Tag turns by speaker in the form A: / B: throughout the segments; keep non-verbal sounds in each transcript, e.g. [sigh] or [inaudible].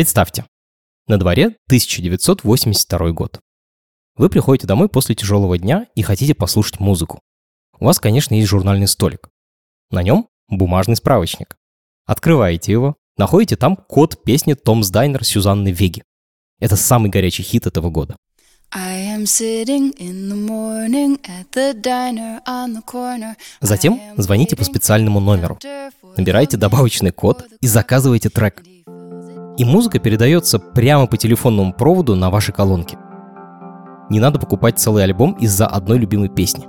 A: Представьте, на дворе 1982 год. Вы приходите домой после тяжелого дня и хотите послушать музыку. У вас, конечно, есть журнальный столик. На нем бумажный справочник. Открываете его, находите там код песни «Томс Дайнер» Сюзанны Веги. Это самый горячий хит этого года. Затем звоните по специальному номеру, набираете добавочный код и заказываете трек. И музыка передается прямо по телефонному проводу на вашей колонке. Не надо покупать целый альбом из-за одной любимой песни.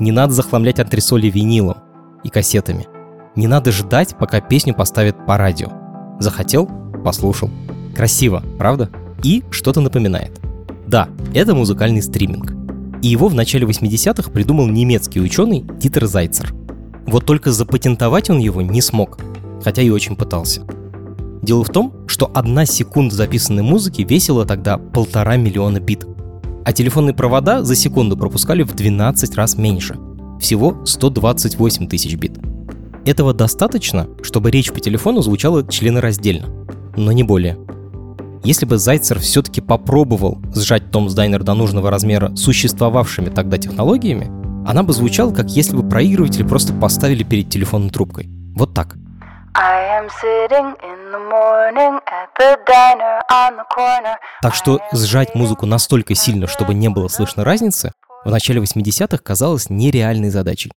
A: Не надо захламлять антресоли винилом и кассетами. Не надо ждать, пока песню поставят по радио. Захотел – послушал. Красиво, правда? И что-то напоминает. Да, это музыкальный стриминг. И его в начале 80-х придумал немецкий ученый Дитер Зайцер. Вот только запатентовать он его не смог, хотя и очень пытался. Дело в том, что одна секунда записанной музыки весила тогда полтора миллиона бит. А телефонные провода за секунду пропускали в 12 раз меньше. Всего 128 тысяч бит. Этого достаточно, чтобы речь по телефону звучала членораздельно, но не более. Если бы Зайцер все-таки попробовал сжать Томс Дайнер до нужного размера существовавшими тогда технологиями, она бы звучала, как если бы проигрыватель просто поставили перед телефонной трубкой. Вот так – так что сжать музыку настолько сильно, чтобы не было слышно разницы, в начале 80-х казалось нереальной задачей.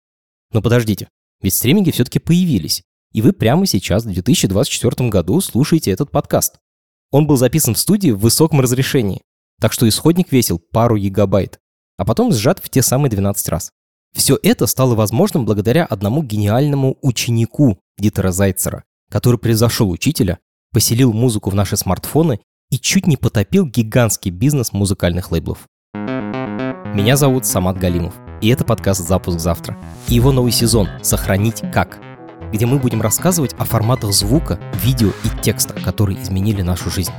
A: Но подождите, ведь стриминги все-таки появились, и вы прямо сейчас, в 2024 году, слушаете этот подкаст. Он был записан в студии в высоком разрешении, так что исходник весил пару гигабайт, а потом сжат в те самые 12 раз. Все это стало возможным благодаря одному гениальному ученику Дитера Зайцера, который превзошел учителя, поселил музыку в наши смартфоны и чуть не потопил гигантский бизнес музыкальных лейблов. Меня зовут Самат Галимов, и это подкаст «Запуск завтра». И его новый сезон «Сохранить как», где мы будем рассказывать о форматах звука, видео и текста, которые изменили нашу жизнь.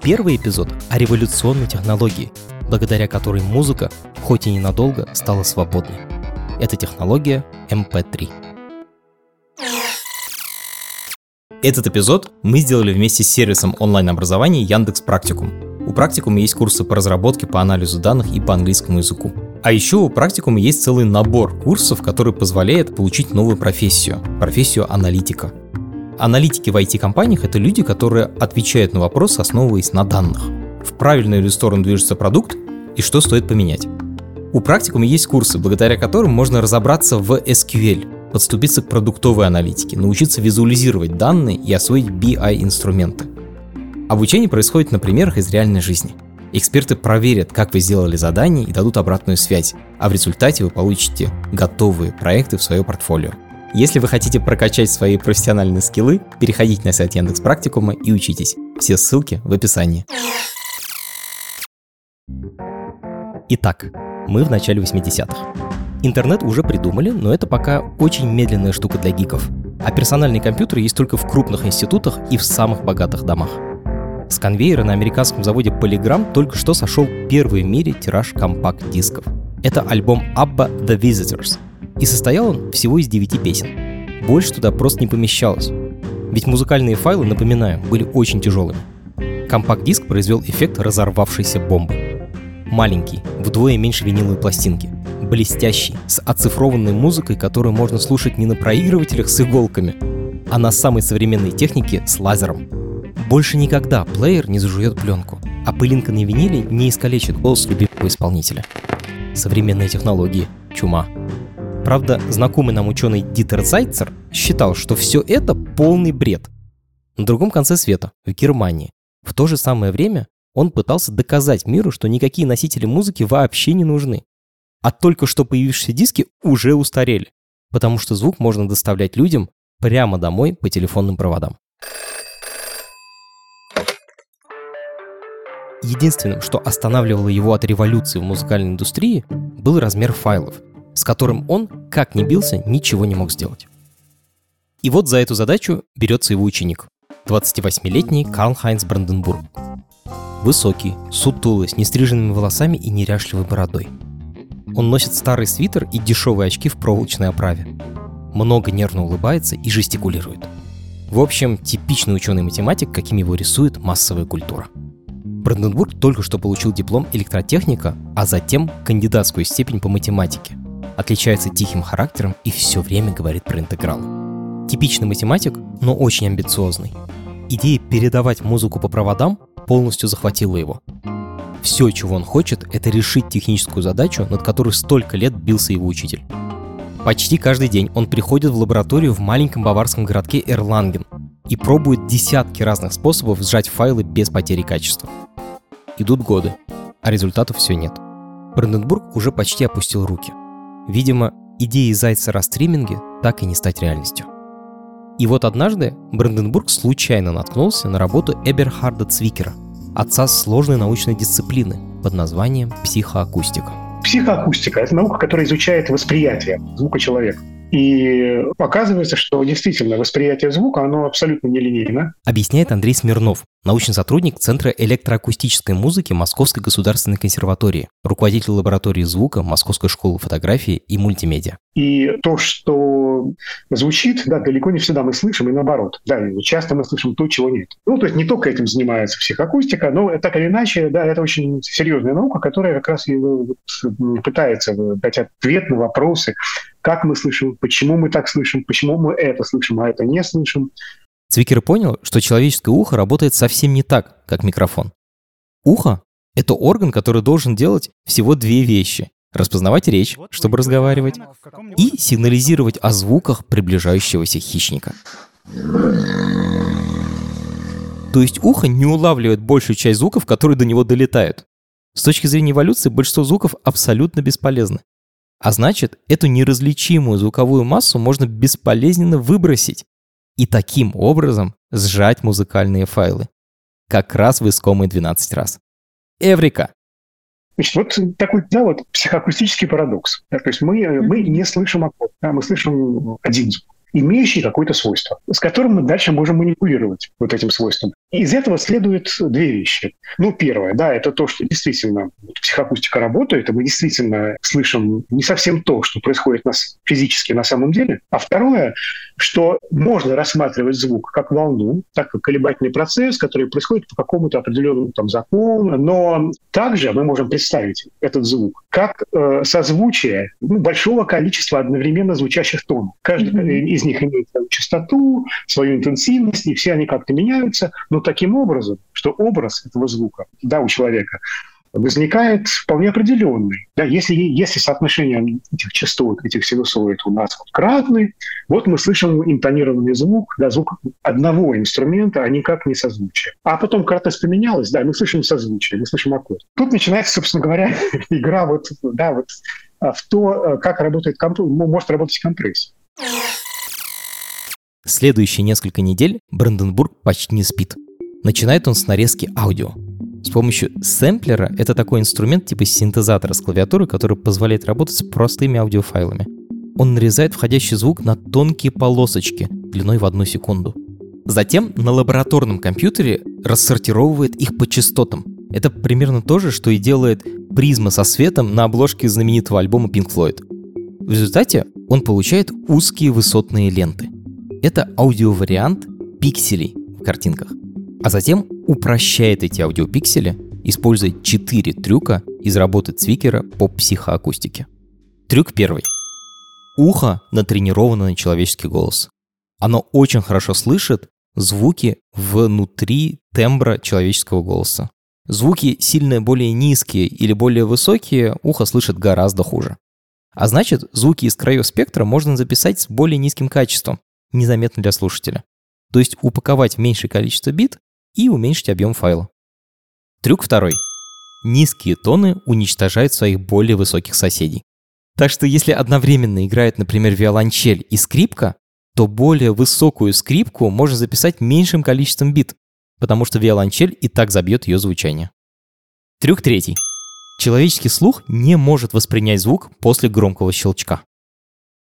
A: Первый эпизод о революционной технологии, благодаря которой музыка, хоть и ненадолго, стала свободной. Это технология MP3. Этот эпизод мы сделали вместе с сервисом онлайн-образования Яндекс Практикум. У Практикума есть курсы по разработке, по анализу данных и по английскому языку. А еще у Практикума есть целый набор курсов, который позволяет получить новую профессию – профессию аналитика. Аналитики в IT-компаниях – это люди, которые отвечают на вопросы, основываясь на данных. В правильную ли сторону движется продукт и что стоит поменять. У Практикума есть курсы, благодаря которым можно разобраться в SQL – подступиться к продуктовой аналитике, научиться визуализировать данные и освоить BI-инструменты. Обучение происходит на примерах из реальной жизни. Эксперты проверят, как вы сделали задание и дадут обратную связь, а в результате вы получите готовые проекты в свое портфолио. Если вы хотите прокачать свои профессиональные скиллы, переходите на сайт Яндекс Практикума и учитесь. Все ссылки в описании. Итак, мы в начале 80-х. Интернет уже придумали, но это пока очень медленная штука для гиков. А персональные компьютеры есть только в крупных институтах и в самых богатых домах. С конвейера на американском заводе Polygram только что сошел первый в мире тираж компакт-дисков. Это альбом ABBA The Visitors. И состоял он всего из 9 песен. Больше туда просто не помещалось. Ведь музыкальные файлы, напоминаю, были очень тяжелыми. Компакт-диск произвел эффект разорвавшейся бомбы. Маленький, вдвое меньше виниловой пластинки – блестящий, с оцифрованной музыкой, которую можно слушать не на проигрывателях с иголками, а на самой современной технике с лазером. Больше никогда плеер не зажует пленку, а пылинка на виниле не искалечит голос любимого исполнителя. Современные технологии – чума. Правда, знакомый нам ученый Дитер Зайцер считал, что все это полный бред. На другом конце света, в Германии, в то же самое время он пытался доказать миру, что никакие носители музыки вообще не нужны а только что появившиеся диски уже устарели, потому что звук можно доставлять людям прямо домой по телефонным проводам. Единственным, что останавливало его от революции в музыкальной индустрии, был размер файлов, с которым он, как ни бился, ничего не мог сделать. И вот за эту задачу берется его ученик, 28-летний Карл Хайнц Бранденбург. Высокий, сутулый, с нестриженными волосами и неряшливой бородой – он носит старый свитер и дешевые очки в проволочной оправе. Много нервно улыбается и жестикулирует. В общем, типичный ученый-математик, каким его рисует массовая культура. Бранденбург только что получил диплом электротехника, а затем кандидатскую степень по математике. Отличается тихим характером и все время говорит про интегралы. Типичный математик, но очень амбициозный. Идея передавать музыку по проводам полностью захватила его. Все, чего он хочет, это решить техническую задачу, над которой столько лет бился его учитель. Почти каждый день он приходит в лабораторию в маленьком баварском городке Эрланген и пробует десятки разных способов сжать файлы без потери качества. Идут годы, а результатов все нет. Бранденбург уже почти опустил руки. Видимо, идеи Зайцера о так и не стать реальностью. И вот однажды Бранденбург случайно наткнулся на работу Эберхарда Цвикера, отца сложной научной дисциплины под названием психоакустика.
B: Психоакустика – это наука, которая изучает восприятие звука человека. И оказывается, что действительно восприятие звука, оно абсолютно нелинейно.
A: Объясняет Андрей Смирнов, научный сотрудник Центра электроакустической музыки Московской государственной консерватории, руководитель лаборатории звука Московской школы фотографии и мультимедиа.
B: И то, что звучит, да, далеко не всегда мы слышим, и наоборот. Да, часто мы слышим то, чего нет. Ну, то есть не только этим занимается психоакустика, но так или иначе, да, это очень серьезная наука, которая как раз и пытается дать ответ на вопросы, как мы слышим, почему мы так слышим, почему мы это слышим, а это не слышим.
A: Цвикер понял, что человеческое ухо работает совсем не так, как микрофон. Ухо — это орган, который должен делать всего две вещи. Распознавать речь, чтобы разговаривать, и сигнализировать о звуках приближающегося хищника. То есть ухо не улавливает большую часть звуков, которые до него долетают. С точки зрения эволюции большинство звуков абсолютно бесполезны. А значит, эту неразличимую звуковую массу можно бесполезненно выбросить и таким образом сжать музыкальные файлы. Как раз в искомые 12 раз. Эврика!
B: Значит, вот такой да, вот психоакустический парадокс. Да, то есть мы, мы не слышим аккорд, да, мы слышим один звук имеющий какое-то свойство, с которым мы дальше можем манипулировать вот этим свойством. Из этого следует две вещи. Ну, первое, да, это то, что действительно психоакустика работает, и мы действительно слышим не совсем то, что происходит у нас физически на самом деле. А второе, что можно рассматривать звук как волну, так как колебательный процесс, который происходит по какому-то определенному там закону, но также мы можем представить этот звук как э, созвучие ну, большого количества одновременно звучащих тонов. Каждый mm-hmm. Из них имеет свою частоту, свою интенсивность, и все они как-то меняются, но таким образом, что образ этого звука да, у человека возникает вполне определенный. Да, если, если соотношение этих частот, этих синусоид у нас вот кратны, вот мы слышим интонированный звук, да, звук одного инструмента, а никак не созвучие. А потом кратность поменялась, да, мы слышим созвучие, мы слышим аккорд. Тут начинается, собственно говоря, [laughs] игра вот, да, вот а, в то, э, как работает комп... может работать компрессия.
A: Следующие несколько недель Бранденбург почти не спит. Начинает он с нарезки аудио. С помощью сэмплера это такой инструмент типа синтезатора с клавиатуры, который позволяет работать с простыми аудиофайлами. Он нарезает входящий звук на тонкие полосочки длиной в одну секунду. Затем на лабораторном компьютере рассортировывает их по частотам. Это примерно то же, что и делает призма со светом на обложке знаменитого альбома Pink Floyd. В результате он получает узкие высотные ленты. Это аудиовариант пикселей в картинках а затем упрощает эти аудиопиксели, используя четыре трюка из работы Цвикера по психоакустике. Трюк первый. Ухо натренировано на человеческий голос. Оно очень хорошо слышит звуки внутри тембра человеческого голоса. Звуки сильно более низкие или более высокие ухо слышит гораздо хуже. А значит, звуки из краев спектра можно записать с более низким качеством, незаметно для слушателя. То есть упаковать меньшее количество бит и уменьшить объем файла. Трюк второй. Низкие тоны уничтожают своих более высоких соседей. Так что если одновременно играет, например, виолончель и скрипка, то более высокую скрипку можно записать меньшим количеством бит, потому что виолончель и так забьет ее звучание. Трюк третий. Человеческий слух не может воспринять звук после громкого щелчка.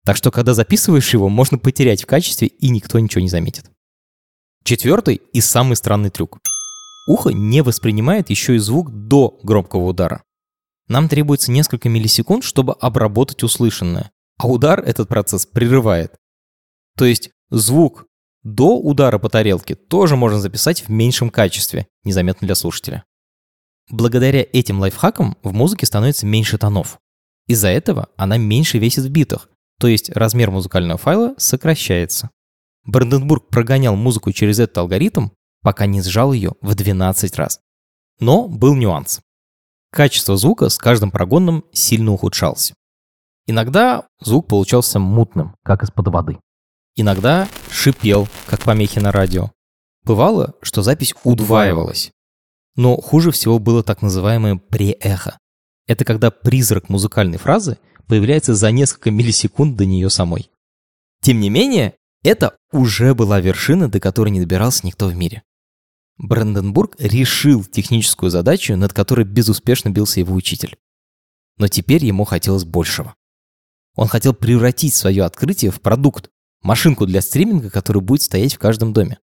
A: Так что, когда записываешь его, можно потерять в качестве, и никто ничего не заметит. Четвертый и самый странный трюк. Ухо не воспринимает еще и звук до громкого удара. Нам требуется несколько миллисекунд, чтобы обработать услышанное, а удар этот процесс прерывает. То есть звук До удара по тарелке тоже можно записать в меньшем качестве, незаметно для слушателя. Благодаря этим лайфхакам в музыке становится меньше тонов. Из-за этого она меньше весит в битах, то есть размер музыкального файла сокращается. Бранденбург прогонял музыку через этот алгоритм, пока не сжал ее в 12 раз. Но был нюанс. Качество звука с каждым прогоном сильно ухудшалось. Иногда звук получался мутным, как из-под воды. Иногда шипел, как помехи на радио. Бывало, что запись удваивалась. Но хуже всего было так называемое преэхо. Это когда призрак музыкальной фразы появляется за несколько миллисекунд до нее самой. Тем не менее, это уже была вершина, до которой не добирался никто в мире. Бранденбург решил техническую задачу, над которой безуспешно бился его учитель. Но теперь ему хотелось большего. Он хотел превратить свое открытие в продукт, машинку для стриминга, которая будет стоять в каждом доме.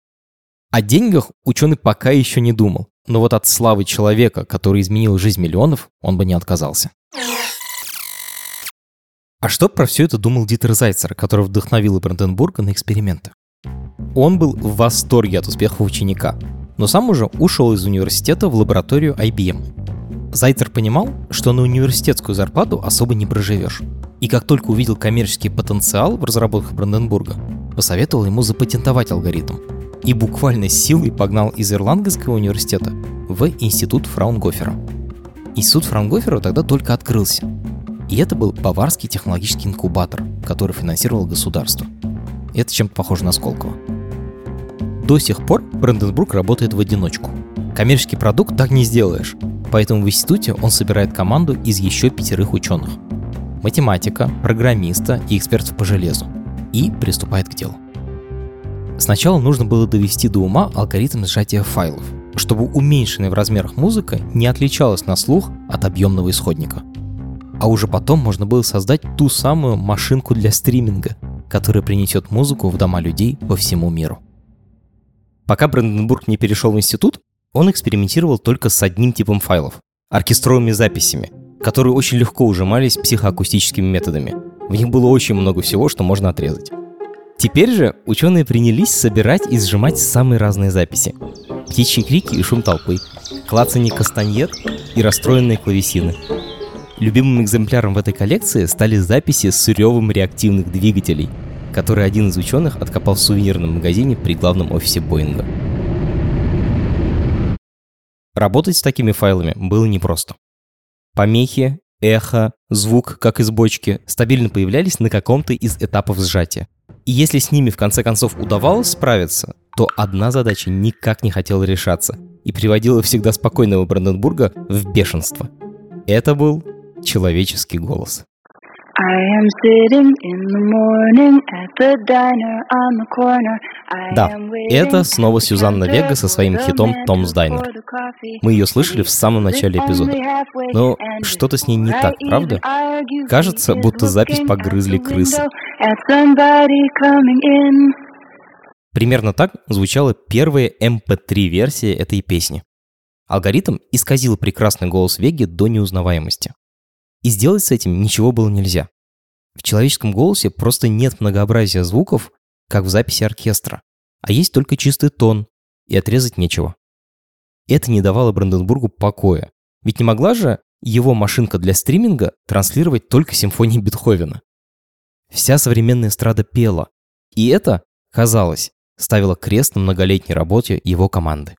A: О деньгах ученый пока еще не думал, но вот от славы человека, который изменил жизнь миллионов, он бы не отказался. А что про все это думал Дитер Зайцер, который вдохновил Бранденбурга на эксперименты? Он был в восторге от успехов ученика, но сам уже ушел из университета в лабораторию IBM. Зайцер понимал, что на университетскую зарплату особо не проживешь. И как только увидел коммерческий потенциал в разработках Бранденбурга, посоветовал ему запатентовать алгоритм. И буквально силой погнал из Ирландского университета в институт Фраунгофера. Институт Фраунгофера тогда только открылся, и это был баварский технологический инкубатор, который финансировал государство. Это чем-то похоже на Сколково. До сих пор Бранденбург работает в одиночку. Коммерческий продукт так не сделаешь, поэтому в институте он собирает команду из еще пятерых ученых. Математика, программиста и экспертов по железу. И приступает к делу. Сначала нужно было довести до ума алгоритм сжатия файлов, чтобы уменьшенная в размерах музыка не отличалась на слух от объемного исходника – а уже потом можно было создать ту самую машинку для стриминга, которая принесет музыку в дома людей по всему миру. Пока Бранденбург не перешел в институт, он экспериментировал только с одним типом файлов – оркестровыми записями, которые очень легко ужимались психоакустическими методами. В них было очень много всего, что можно отрезать. Теперь же ученые принялись собирать и сжимать самые разные записи. Птичьи крики и шум толпы, клацанье кастаньет и расстроенные клавесины – Любимым экземпляром в этой коллекции стали записи с ревом реактивных двигателей, которые один из ученых откопал в сувенирном магазине при главном офисе Боинга. Работать с такими файлами было непросто. Помехи, эхо, звук, как из бочки, стабильно появлялись на каком-то из этапов сжатия. И если с ними в конце концов удавалось справиться, то одна задача никак не хотела решаться и приводила всегда спокойного Бранденбурга в бешенство. Это был человеческий голос. Да, это снова Сюзанна Вега со своим хитом «Томс Дайнер». Мы ее слышали в самом начале эпизода. Но что-то с ней не так, правда? Кажется, будто запись погрызли крысы. Примерно так звучала первая MP3-версия эм этой песни. Алгоритм исказил прекрасный голос Веги до неузнаваемости. И сделать с этим ничего было нельзя. В человеческом голосе просто нет многообразия звуков, как в записи оркестра, а есть только чистый тон, и отрезать нечего. Это не давало Бранденбургу покоя, ведь не могла же его машинка для стриминга транслировать только симфонии Бетховена. Вся современная эстрада пела, и это, казалось, ставило крест на многолетней работе его команды.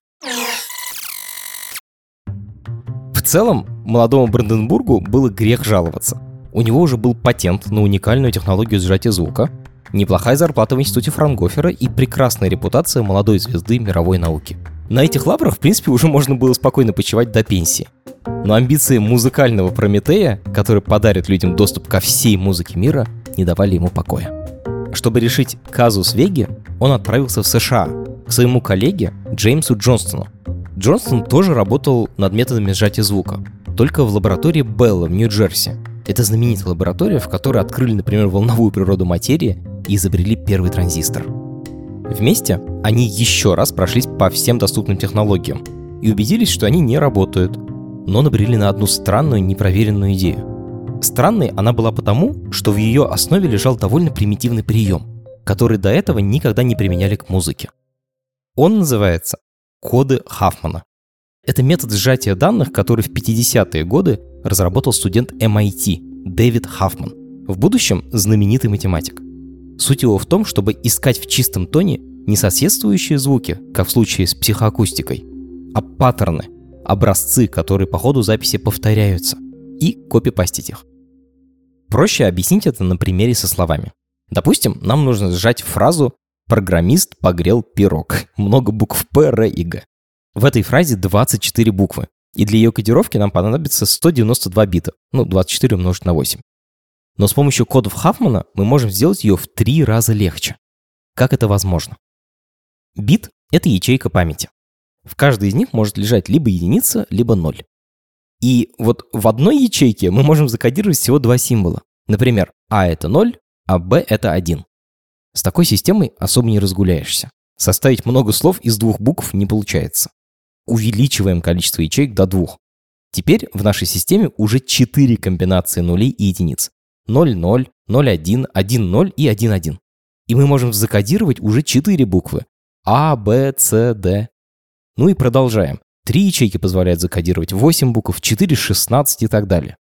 A: Целом, молодому Бранденбургу было грех жаловаться. У него уже был патент на уникальную технологию сжатия звука, неплохая зарплата в институте Франгофера и прекрасная репутация молодой звезды мировой науки. На этих лаврах, в принципе, уже можно было спокойно почивать до пенсии. Но амбиции музыкального Прометея, который подарит людям доступ ко всей музыке мира, не давали ему покоя. Чтобы решить казус Веги, он отправился в США к своему коллеге Джеймсу Джонстону, Джонсон тоже работал над методами сжатия звука, только в лаборатории Белла в Нью-Джерси. Это знаменитая лаборатория, в которой открыли, например, волновую природу материи и изобрели первый транзистор. Вместе они еще раз прошлись по всем доступным технологиям и убедились, что они не работают, но набрели на одну странную, непроверенную идею. Странной она была потому, что в ее основе лежал довольно примитивный прием. который до этого никогда не применяли к музыке. Он называется коды Хафмана. Это метод сжатия данных, который в 50-е годы разработал студент MIT Дэвид Хафман, в будущем знаменитый математик. Суть его в том, чтобы искать в чистом тоне не соседствующие звуки, как в случае с психоакустикой, а паттерны, образцы, которые по ходу записи повторяются, и копипастить их. Проще объяснить это на примере со словами. Допустим, нам нужно сжать фразу «программист погрел пирог». Много букв П, Р и Г. В этой фразе 24 буквы, и для ее кодировки нам понадобится 192 бита, ну, 24 умножить на 8. Но с помощью кодов Хафмана мы можем сделать ее в три раза легче. Как это возможно? Бит — это ячейка памяти. В каждой из них может лежать либо единица, либо ноль. И вот в одной ячейке мы можем закодировать всего два символа. Например, А это 0, а Б это 1. С такой системой особо не разгуляешься. Составить много слов из двух букв не получается. Увеличиваем количество ячеек до двух. Теперь в нашей системе уже 4 комбинации нулей и единиц. 0, 0, 0, 1, 1, 0 и 1, 1. И мы можем закодировать уже 4 буквы. А, Б, С, Д. Ну и продолжаем. Три ячейки позволяют закодировать 8 букв, 4 — 16 и так далее.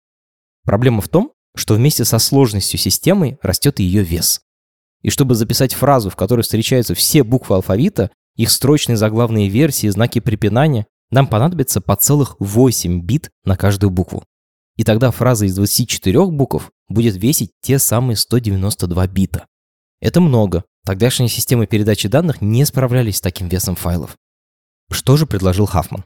A: Проблема в том, что вместе со сложностью системы растет и ее вес. И чтобы записать фразу, в которой встречаются все буквы алфавита, их строчные заглавные версии, знаки препинания, нам понадобится по целых 8 бит на каждую букву. И тогда фраза из 24 букв будет весить те самые 192 бита. Это много. Тогдашние системы передачи данных не справлялись с таким весом файлов. Что же предложил Хафман?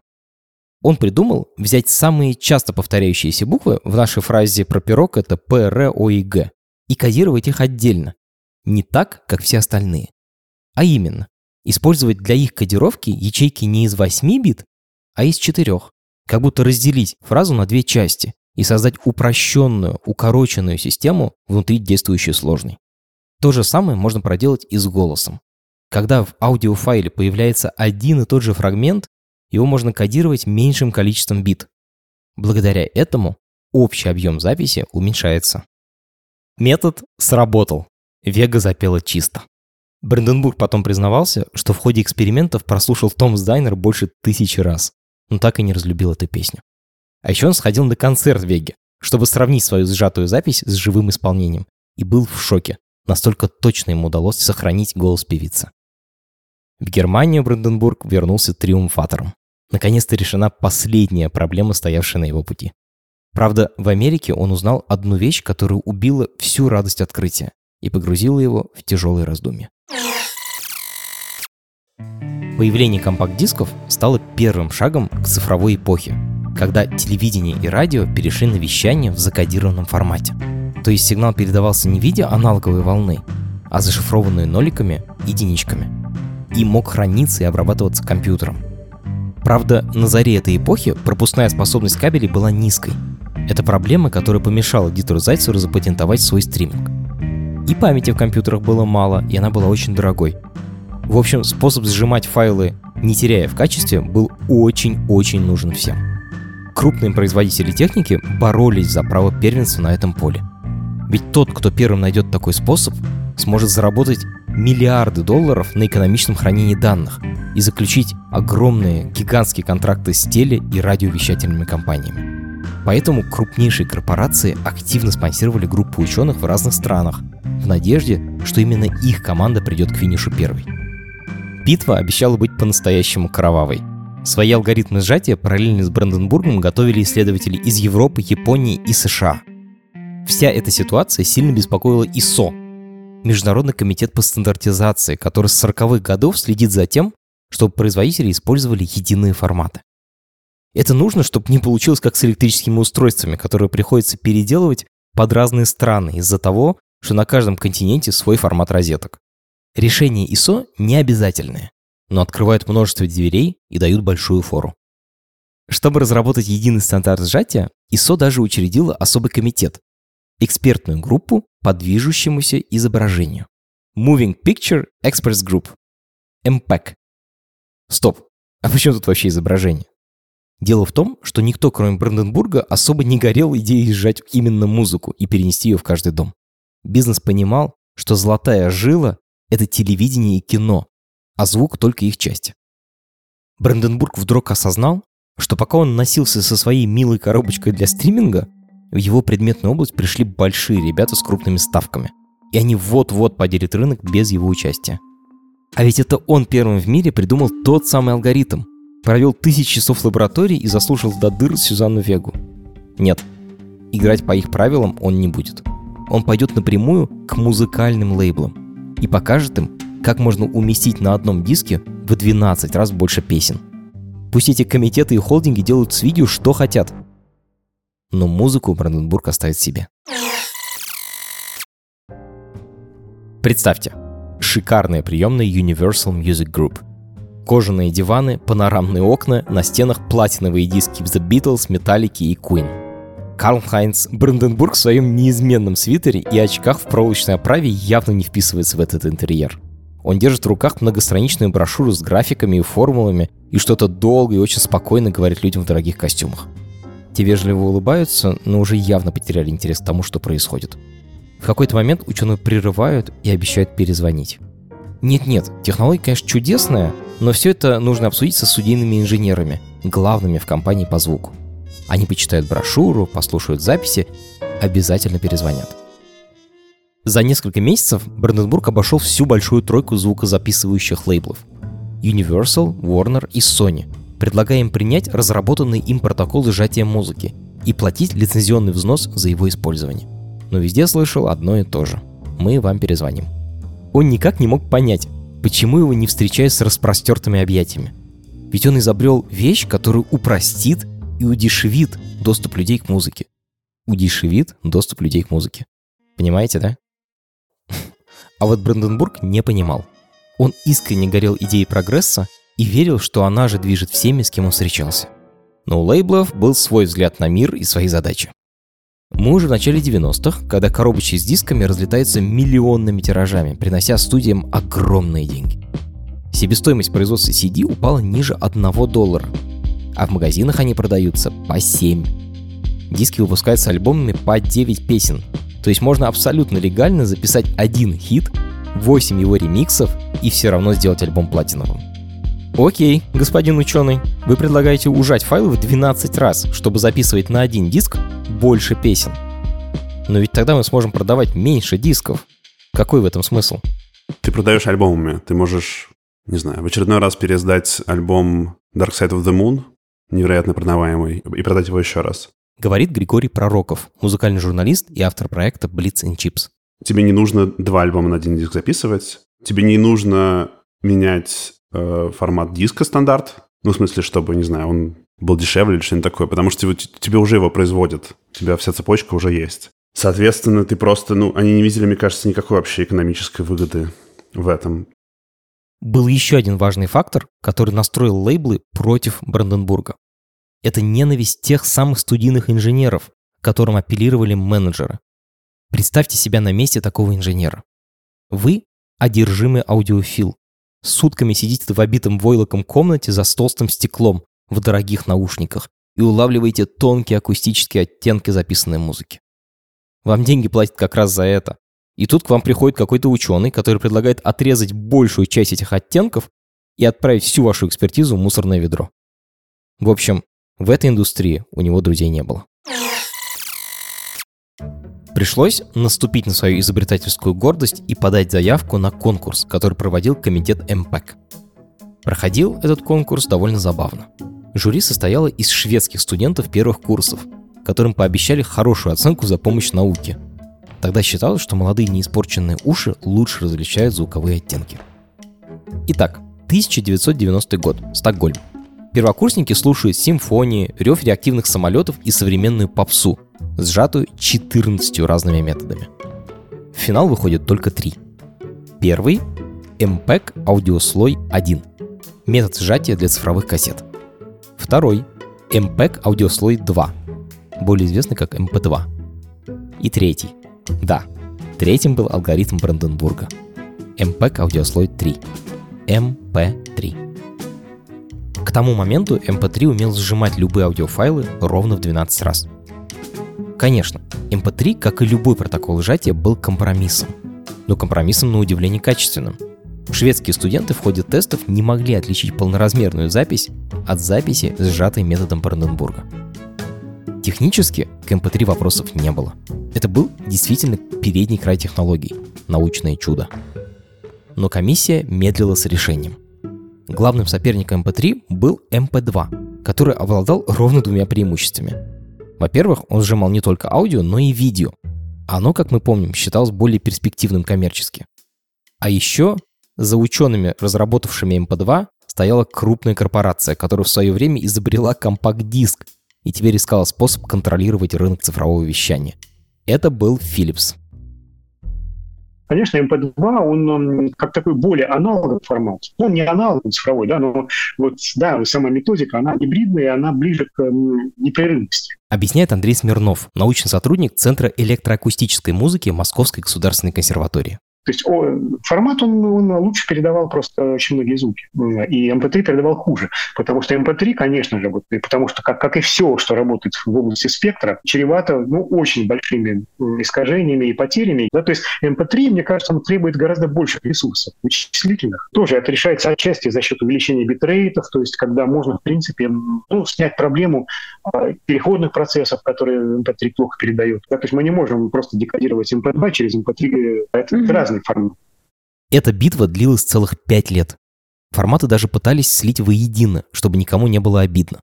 A: Он придумал взять самые часто повторяющиеся буквы в нашей фразе про пирог это П, Р, О и Г и кодировать их отдельно, не так, как все остальные. А именно, использовать для их кодировки ячейки не из 8 бит, а из 4, как будто разделить фразу на две части и создать упрощенную, укороченную систему внутри действующей сложной. То же самое можно проделать и с голосом. Когда в аудиофайле появляется один и тот же фрагмент, его можно кодировать меньшим количеством бит. Благодаря этому общий объем записи уменьшается. Метод сработал. Вега запела чисто. Бренденбург потом признавался, что в ходе экспериментов прослушал Том Дайнер больше тысячи раз, но так и не разлюбил эту песню. А еще он сходил на концерт Веги, чтобы сравнить свою сжатую запись с живым исполнением, и был в шоке. Настолько точно ему удалось сохранить голос певицы. В Германию Бранденбург вернулся триумфатором. Наконец-то решена последняя проблема, стоявшая на его пути. Правда, в Америке он узнал одну вещь, которая убила всю радость открытия и погрузила его в тяжелые раздумья. Появление компакт-дисков стало первым шагом к цифровой эпохе, когда телевидение и радио перешли на вещание в закодированном формате. То есть сигнал передавался не в виде аналоговой волны, а зашифрованный ноликами и единичками – и мог храниться и обрабатываться компьютером. Правда, на заре этой эпохи пропускная способность кабелей была низкой. Это проблема, которая помешала Дитеру Зайцеру запатентовать свой стриминг. И памяти в компьютерах было мало, и она была очень дорогой. В общем, способ сжимать файлы, не теряя в качестве, был очень-очень нужен всем. Крупные производители техники боролись за право первенства на этом поле. Ведь тот, кто первым найдет такой способ, сможет заработать миллиарды долларов на экономичном хранении данных и заключить огромные гигантские контракты с теле- и радиовещательными компаниями. Поэтому крупнейшие корпорации активно спонсировали группу ученых в разных странах, в надежде, что именно их команда придет к финишу первой. Битва обещала быть по-настоящему кровавой. Свои алгоритмы сжатия параллельно с Бранденбургом готовили исследователи из Европы, Японии и США. Вся эта ситуация сильно беспокоила ИСО, Международный комитет по стандартизации, который с 40-х годов следит за тем, чтобы производители использовали единые форматы. Это нужно, чтобы не получилось как с электрическими устройствами, которые приходится переделывать под разные страны из-за того, что на каждом континенте свой формат розеток. Решения ISO не обязательные, но открывают множество дверей и дают большую фору. Чтобы разработать единый стандарт сжатия, ISO даже учредила особый комитет, экспертную группу по движущемуся изображению. Moving Picture Experts Group. MPEG. Стоп, а почему тут вообще изображение? Дело в том, что никто, кроме Бранденбурга, особо не горел идеей сжать именно музыку и перенести ее в каждый дом. Бизнес понимал, что золотая жила — это телевидение и кино, а звук только их часть. Бранденбург вдруг осознал, что пока он носился со своей милой коробочкой для стриминга, в его предметную область пришли большие ребята с крупными ставками. И они вот-вот поделят рынок без его участия. А ведь это он первым в мире придумал тот самый алгоритм. Провел тысячи часов лаборатории и заслушал до дыр Сюзанну Вегу. Нет, играть по их правилам он не будет. Он пойдет напрямую к музыкальным лейблам и покажет им, как можно уместить на одном диске в 12 раз больше песен. Пусть эти комитеты и холдинги делают с видео, что хотят. Но музыку Бранденбург оставит себе. Представьте, шикарная приемная Universal Music Group. Кожаные диваны, панорамные окна, на стенах платиновые диски The Beatles, Metallica и Queen. Карл Хайнц Бранденбург в своем неизменном свитере и очках в проволочной оправе явно не вписывается в этот интерьер. Он держит в руках многостраничную брошюру с графиками и формулами и что-то долго и очень спокойно говорит людям в дорогих костюмах. Те вежливо улыбаются, но уже явно потеряли интерес к тому, что происходит. В какой-то момент ученые прерывают и обещают перезвонить. Нет-нет, технология, конечно, чудесная, но все это нужно обсудить со судейными инженерами, главными в компании по звуку. Они почитают брошюру, послушают записи, обязательно перезвонят. За несколько месяцев Бранденбург обошел всю большую тройку звукозаписывающих лейблов. Universal, Warner и Sony, предлагая им принять разработанный им протокол сжатия музыки и платить лицензионный взнос за его использование. Но везде слышал одно и то же. Мы вам перезвоним. Он никак не мог понять, почему его не встречают с распростертыми объятиями. Ведь он изобрел вещь, которую упростит и удешевит доступ людей к музыке. Удешевит доступ людей к музыке. Понимаете, да? [laughs] А вот Бранденбург не понимал. Он искренне горел идеей прогресса и верил, что она же движет всеми, с кем он встречался. Но у лейблов был свой взгляд на мир и свои задачи. Мы уже в начале 90-х, когда коробочки с дисками разлетаются миллионными тиражами, принося студиям огромные деньги. Себестоимость производства CD упала ниже 1 доллара, а в магазинах они продаются по 7. Диски выпускаются альбомами по 9 песен, то есть можно абсолютно легально записать один хит, 8 его ремиксов и все равно сделать альбом платиновым. Окей, господин ученый, вы предлагаете ужать файлы в 12 раз, чтобы записывать на один диск больше песен. Но ведь тогда мы сможем продавать меньше дисков. Какой в этом смысл?
C: Ты продаешь альбомами. Ты можешь, не знаю, в очередной раз переиздать альбом Dark Side of the Moon, невероятно продаваемый, и продать его еще раз.
A: Говорит Григорий Пророков, музыкальный журналист и автор проекта Blitz and Chips.
C: Тебе не нужно два альбома на один диск записывать. Тебе не нужно менять э, формат диска стандарт. Ну, в смысле, чтобы, не знаю, он был дешевле или что-нибудь такое, потому что тебе уже его производят. У тебя вся цепочка уже есть. Соответственно, ты просто, ну, они не видели, мне кажется, никакой вообще экономической выгоды в этом.
A: Был еще один важный фактор, который настроил лейблы против Бранденбурга. Это ненависть тех самых студийных инженеров, которым апеллировали менеджеры. Представьте себя на месте такого инженера. Вы – одержимый аудиофил. Сутками сидите в обитом войлоком комнате за толстым стеклом в дорогих наушниках и улавливаете тонкие акустические оттенки записанной музыки. Вам деньги платят как раз за это. И тут к вам приходит какой-то ученый, который предлагает отрезать большую часть этих оттенков и отправить всю вашу экспертизу в мусорное ведро. В общем, в этой индустрии у него друзей не было. Пришлось наступить на свою изобретательскую гордость и подать заявку на конкурс, который проводил комитет МПЭК. Проходил этот конкурс довольно забавно. Жюри состояло из шведских студентов первых курсов, которым пообещали хорошую оценку за помощь науке. Тогда считалось, что молодые неиспорченные уши лучше различают звуковые оттенки. Итак, 1990 год, Стокгольм. Первокурсники слушают симфонии, рев реактивных самолетов и современную попсу, сжатую 14 разными методами. В финал выходит только три. Первый – MPEG аудиослой 1. Метод сжатия для цифровых кассет. Второй – MPEG аудиослой 2, более известный как MP2. И третий. Да, третьим был алгоритм Бранденбурга. MPEG аудиослой 3. MP3. К тому моменту MP3 умел сжимать любые аудиофайлы ровно в 12 раз – Конечно, MP3, как и любой протокол сжатия, был компромиссом. но компромиссом на удивление качественным. Шведские студенты в ходе тестов не могли отличить полноразмерную запись от записи, сжатой методом Бранденбурга. Технически к MP3 вопросов не было. Это был действительно передний край технологий, научное чудо. Но комиссия медлила с решением. Главным соперником MP3 был MP2, который обладал ровно двумя преимуществами. Во-первых, он сжимал не только аудио, но и видео. Оно, как мы помним, считалось более перспективным коммерчески. А еще за учеными, разработавшими MP2, стояла крупная корпорация, которая в свое время изобрела компакт-диск и теперь искала способ контролировать рынок цифрового вещания. Это был Philips.
B: Конечно, MP2, он как такой более аналоговый формат. Он не аналоговый цифровой, да, но вот, да, сама методика, она гибридная, она ближе к непрерывности.
A: Объясняет Андрей Смирнов, научный сотрудник Центра электроакустической музыки Московской государственной консерватории.
B: То есть формат он, он лучше передавал просто очень многие звуки. И MP3 передавал хуже. Потому что MP3, конечно же, вот, потому что, как, как и все, что работает в области спектра, чревато ну, очень большими искажениями и потерями. Да? То есть MP3, мне кажется, он требует гораздо больше ресурсов вычислительных. Тоже это решается отчасти за счет увеличения битрейтов, то есть когда можно, в принципе, ну, снять проблему а, переходных процессов, которые MP3 плохо передает. Да? То есть мы не можем просто декодировать MP2 через MP3. Это mm-hmm. разные форматы.
A: Эта битва длилась целых пять лет. Форматы даже пытались слить воедино, чтобы никому не было обидно.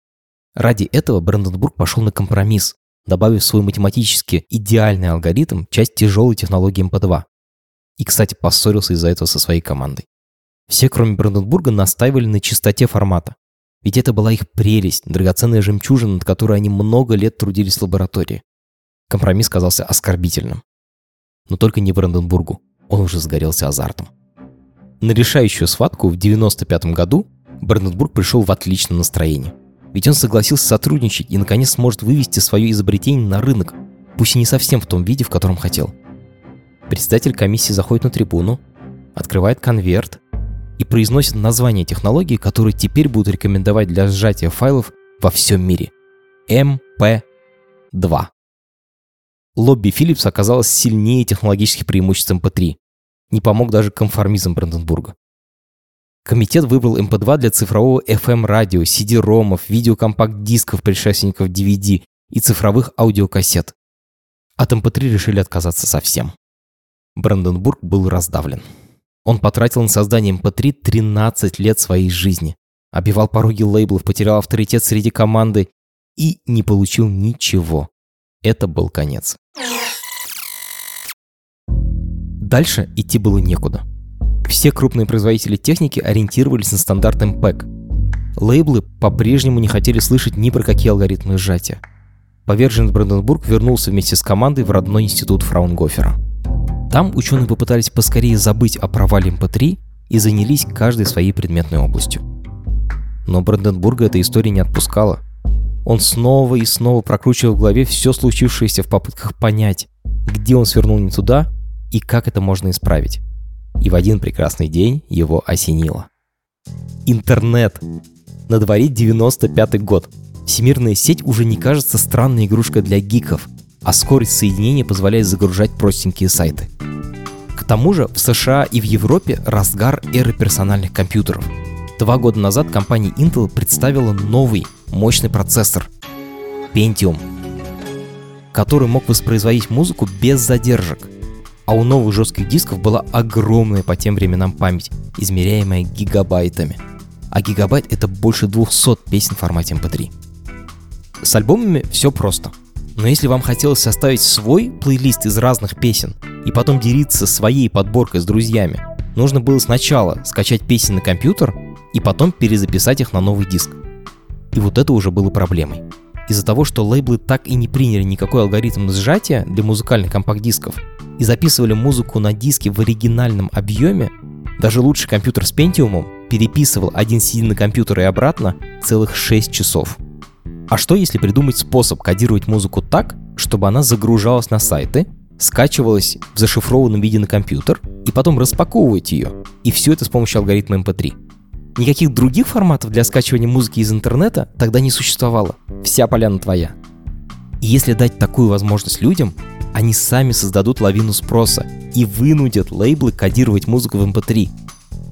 A: Ради этого Бранденбург пошел на компромисс, добавив в свой математически идеальный алгоритм часть тяжелой технологии MP2. И, кстати, поссорился из-за этого со своей командой. Все, кроме Бранденбурга, настаивали на чистоте формата. Ведь это была их прелесть, драгоценная жемчужина, над которой они много лет трудились в лаборатории. Компромисс казался оскорбительным. Но только не Бранденбургу. Он уже сгорелся азартом. На решающую схватку в 95 году Бранденбург пришел в отличном настроении. Ведь он согласился сотрудничать и наконец сможет вывести свое изобретение на рынок, пусть и не совсем в том виде, в котором хотел. Председатель комиссии заходит на трибуну, открывает конверт и произносит название технологии, которую теперь будут рекомендовать для сжатия файлов во всем мире. MP2. Лобби Philips оказалось сильнее технологических преимуществ MP3. Не помог даже конформизм Бранденбурга. Комитет выбрал MP2 для цифрового FM-радио, CD-ромов, видеокомпакт-дисков, предшественников DVD и цифровых аудиокассет. От MP3 решили отказаться совсем. Бранденбург был раздавлен. Он потратил на создание MP3 13 лет своей жизни, обивал пороги лейблов, потерял авторитет среди команды и не получил ничего. Это был конец. Дальше идти было некуда. Все крупные производители техники ориентировались на стандарт MPEG. Лейблы по-прежнему не хотели слышать ни про какие алгоритмы сжатия. Поверженный Бранденбург вернулся вместе с командой в родной институт Фраунгофера. Там ученые попытались поскорее забыть о провале MP3 и занялись каждой своей предметной областью. Но Бранденбурга эта история не отпускала – он снова и снова прокручивал в голове все случившееся в попытках понять, где он свернул не туда и как это можно исправить. И в один прекрасный день его осенило. Интернет. На дворе 95 год. Всемирная сеть уже не кажется странной игрушкой для гиков, а скорость соединения позволяет загружать простенькие сайты. К тому же в США и в Европе разгар эры персональных компьютеров. Два года назад компания Intel представила новый мощный процессор Pentium, который мог воспроизводить музыку без задержек. А у новых жестких дисков была огромная по тем временам память, измеряемая гигабайтами. А гигабайт это больше 200 песен в формате MP3. Эм с альбомами все просто. Но если вам хотелось составить свой плейлист из разных песен и потом делиться своей подборкой с друзьями, нужно было сначала скачать песни на компьютер и потом перезаписать их на новый диск. И вот это уже было проблемой. Из-за того, что лейблы так и не приняли никакой алгоритм сжатия для музыкальных компакт-дисков и записывали музыку на диске в оригинальном объеме, даже лучший компьютер с Pentium переписывал один CD на компьютер и обратно целых 6 часов. А что если придумать способ кодировать музыку так, чтобы она загружалась на сайты, скачивалась в зашифрованном виде на компьютер и потом распаковывать ее, и все это с помощью алгоритма MP3. Никаких других форматов для скачивания музыки из интернета тогда не существовало. Вся поляна твоя. И если дать такую возможность людям, они сами создадут лавину спроса и вынудят лейблы кодировать музыку в MP3. Эм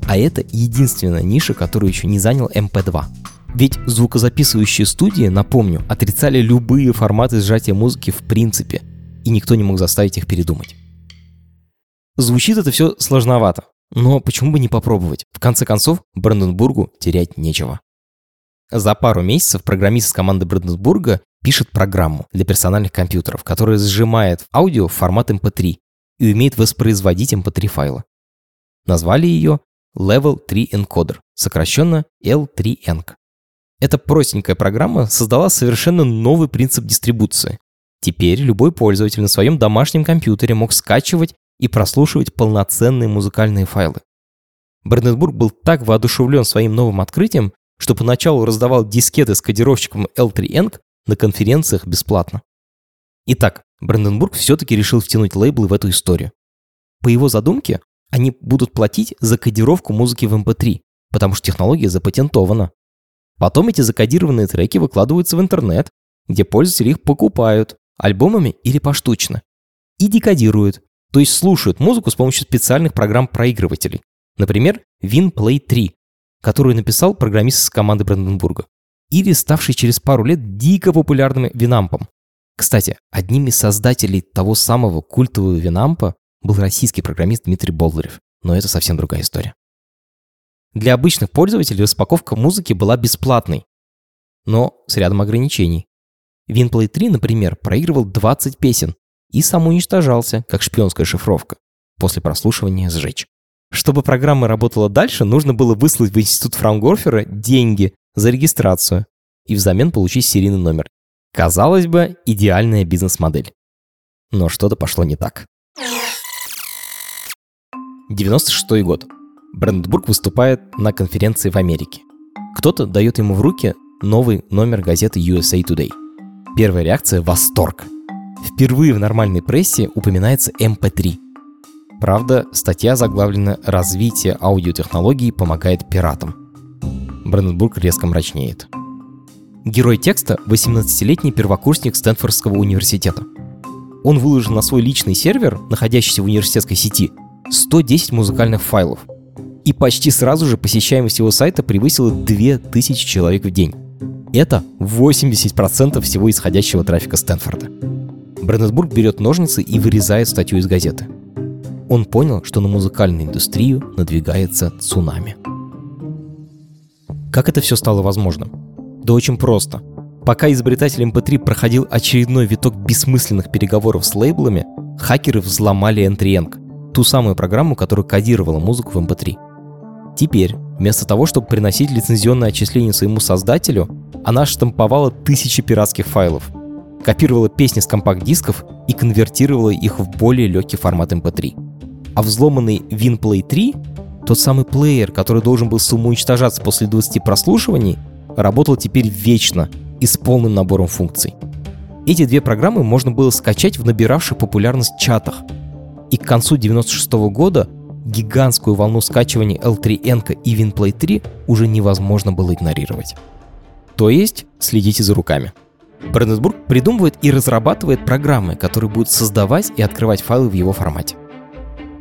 A: а это единственная ниша, которую еще не занял MP2. Эм Ведь звукозаписывающие студии, напомню, отрицали любые форматы сжатия музыки в принципе, и никто не мог заставить их передумать. Звучит это все сложновато, но почему бы не попробовать? В конце концов, Бранденбургу терять нечего. За пару месяцев программист из команды Бранденбурга пишет программу для персональных компьютеров, которая сжимает аудио в формат MP3 и умеет воспроизводить MP3 файлы. Назвали ее Level 3 Encoder, сокращенно L3Enc. Эта простенькая программа создала совершенно новый принцип дистрибуции. Теперь любой пользователь на своем домашнем компьютере мог скачивать и прослушивать полноценные музыкальные файлы. Бранденбург был так воодушевлен своим новым открытием, что поначалу раздавал дискеты с кодировщиком L3Enc на конференциях бесплатно. Итак, Бранденбург все-таки решил втянуть лейблы в эту историю. По его задумке, они будут платить за кодировку музыки в MP3, эм потому что технология запатентована. Потом эти закодированные треки выкладываются в интернет, где пользователи их покупают альбомами или поштучно. И декодируют, то есть слушают музыку с помощью специальных программ-проигрывателей. Например, WinPlay 3, которую написал программист из команды Бранденбурга или ставший через пару лет дико популярным винампом. Кстати, одним из создателей того самого культового винампа был российский программист Дмитрий Болдырев, но это совсем другая история. Для обычных пользователей распаковка музыки была бесплатной, но с рядом ограничений. WinPlay 3, например, проигрывал 20 песен и самоуничтожался, как шпионская шифровка. После прослушивания сжечь. Чтобы программа работала дальше, нужно было выслать в институт Фраунгорфера деньги за регистрацию и взамен получить серийный номер. Казалось бы, идеальная бизнес-модель. Но что-то пошло не так. 96 год. Бранденбург выступает на конференции в Америке. Кто-то дает ему в руки новый номер газеты USA Today. Первая реакция – восторг. Впервые в нормальной прессе упоминается MP3. Правда, статья заглавлена «Развитие аудиотехнологий помогает пиратам». Бранденбург резко мрачнеет. Герой текста – 18-летний первокурсник Стэнфордского университета. Он выложил на свой личный сервер, находящийся в университетской сети, 110 музыкальных файлов. И почти сразу же посещаемость его сайта превысила 2000 человек в день. Это 80% всего исходящего трафика Стэнфорда. Бранденбург берет ножницы и вырезает статью из газеты. Он понял, что на музыкальную индустрию надвигается цунами. Как это все стало возможным? Да очень просто. Пока изобретатель MP3 эм проходил очередной виток бессмысленных переговоров с лейблами, хакеры взломали Entryeng, ту самую программу, которая кодировала музыку в MP3. Эм Теперь, вместо того, чтобы приносить лицензионное отчисление своему создателю, она штамповала тысячи пиратских файлов, копировала песни с компакт-дисков и конвертировала их в более легкий формат MP3. Эм а взломанный WinPlay 3 тот самый плеер, который должен был самоуничтожаться после 20 прослушиваний, работал теперь вечно и с полным набором функций. Эти две программы можно было скачать в набиравших популярность чатах. И к концу 96 года гигантскую волну скачивания L3N и WinPlay 3 уже невозможно было игнорировать. То есть следите за руками. Бранденбург придумывает и разрабатывает программы, которые будут создавать и открывать файлы в его формате.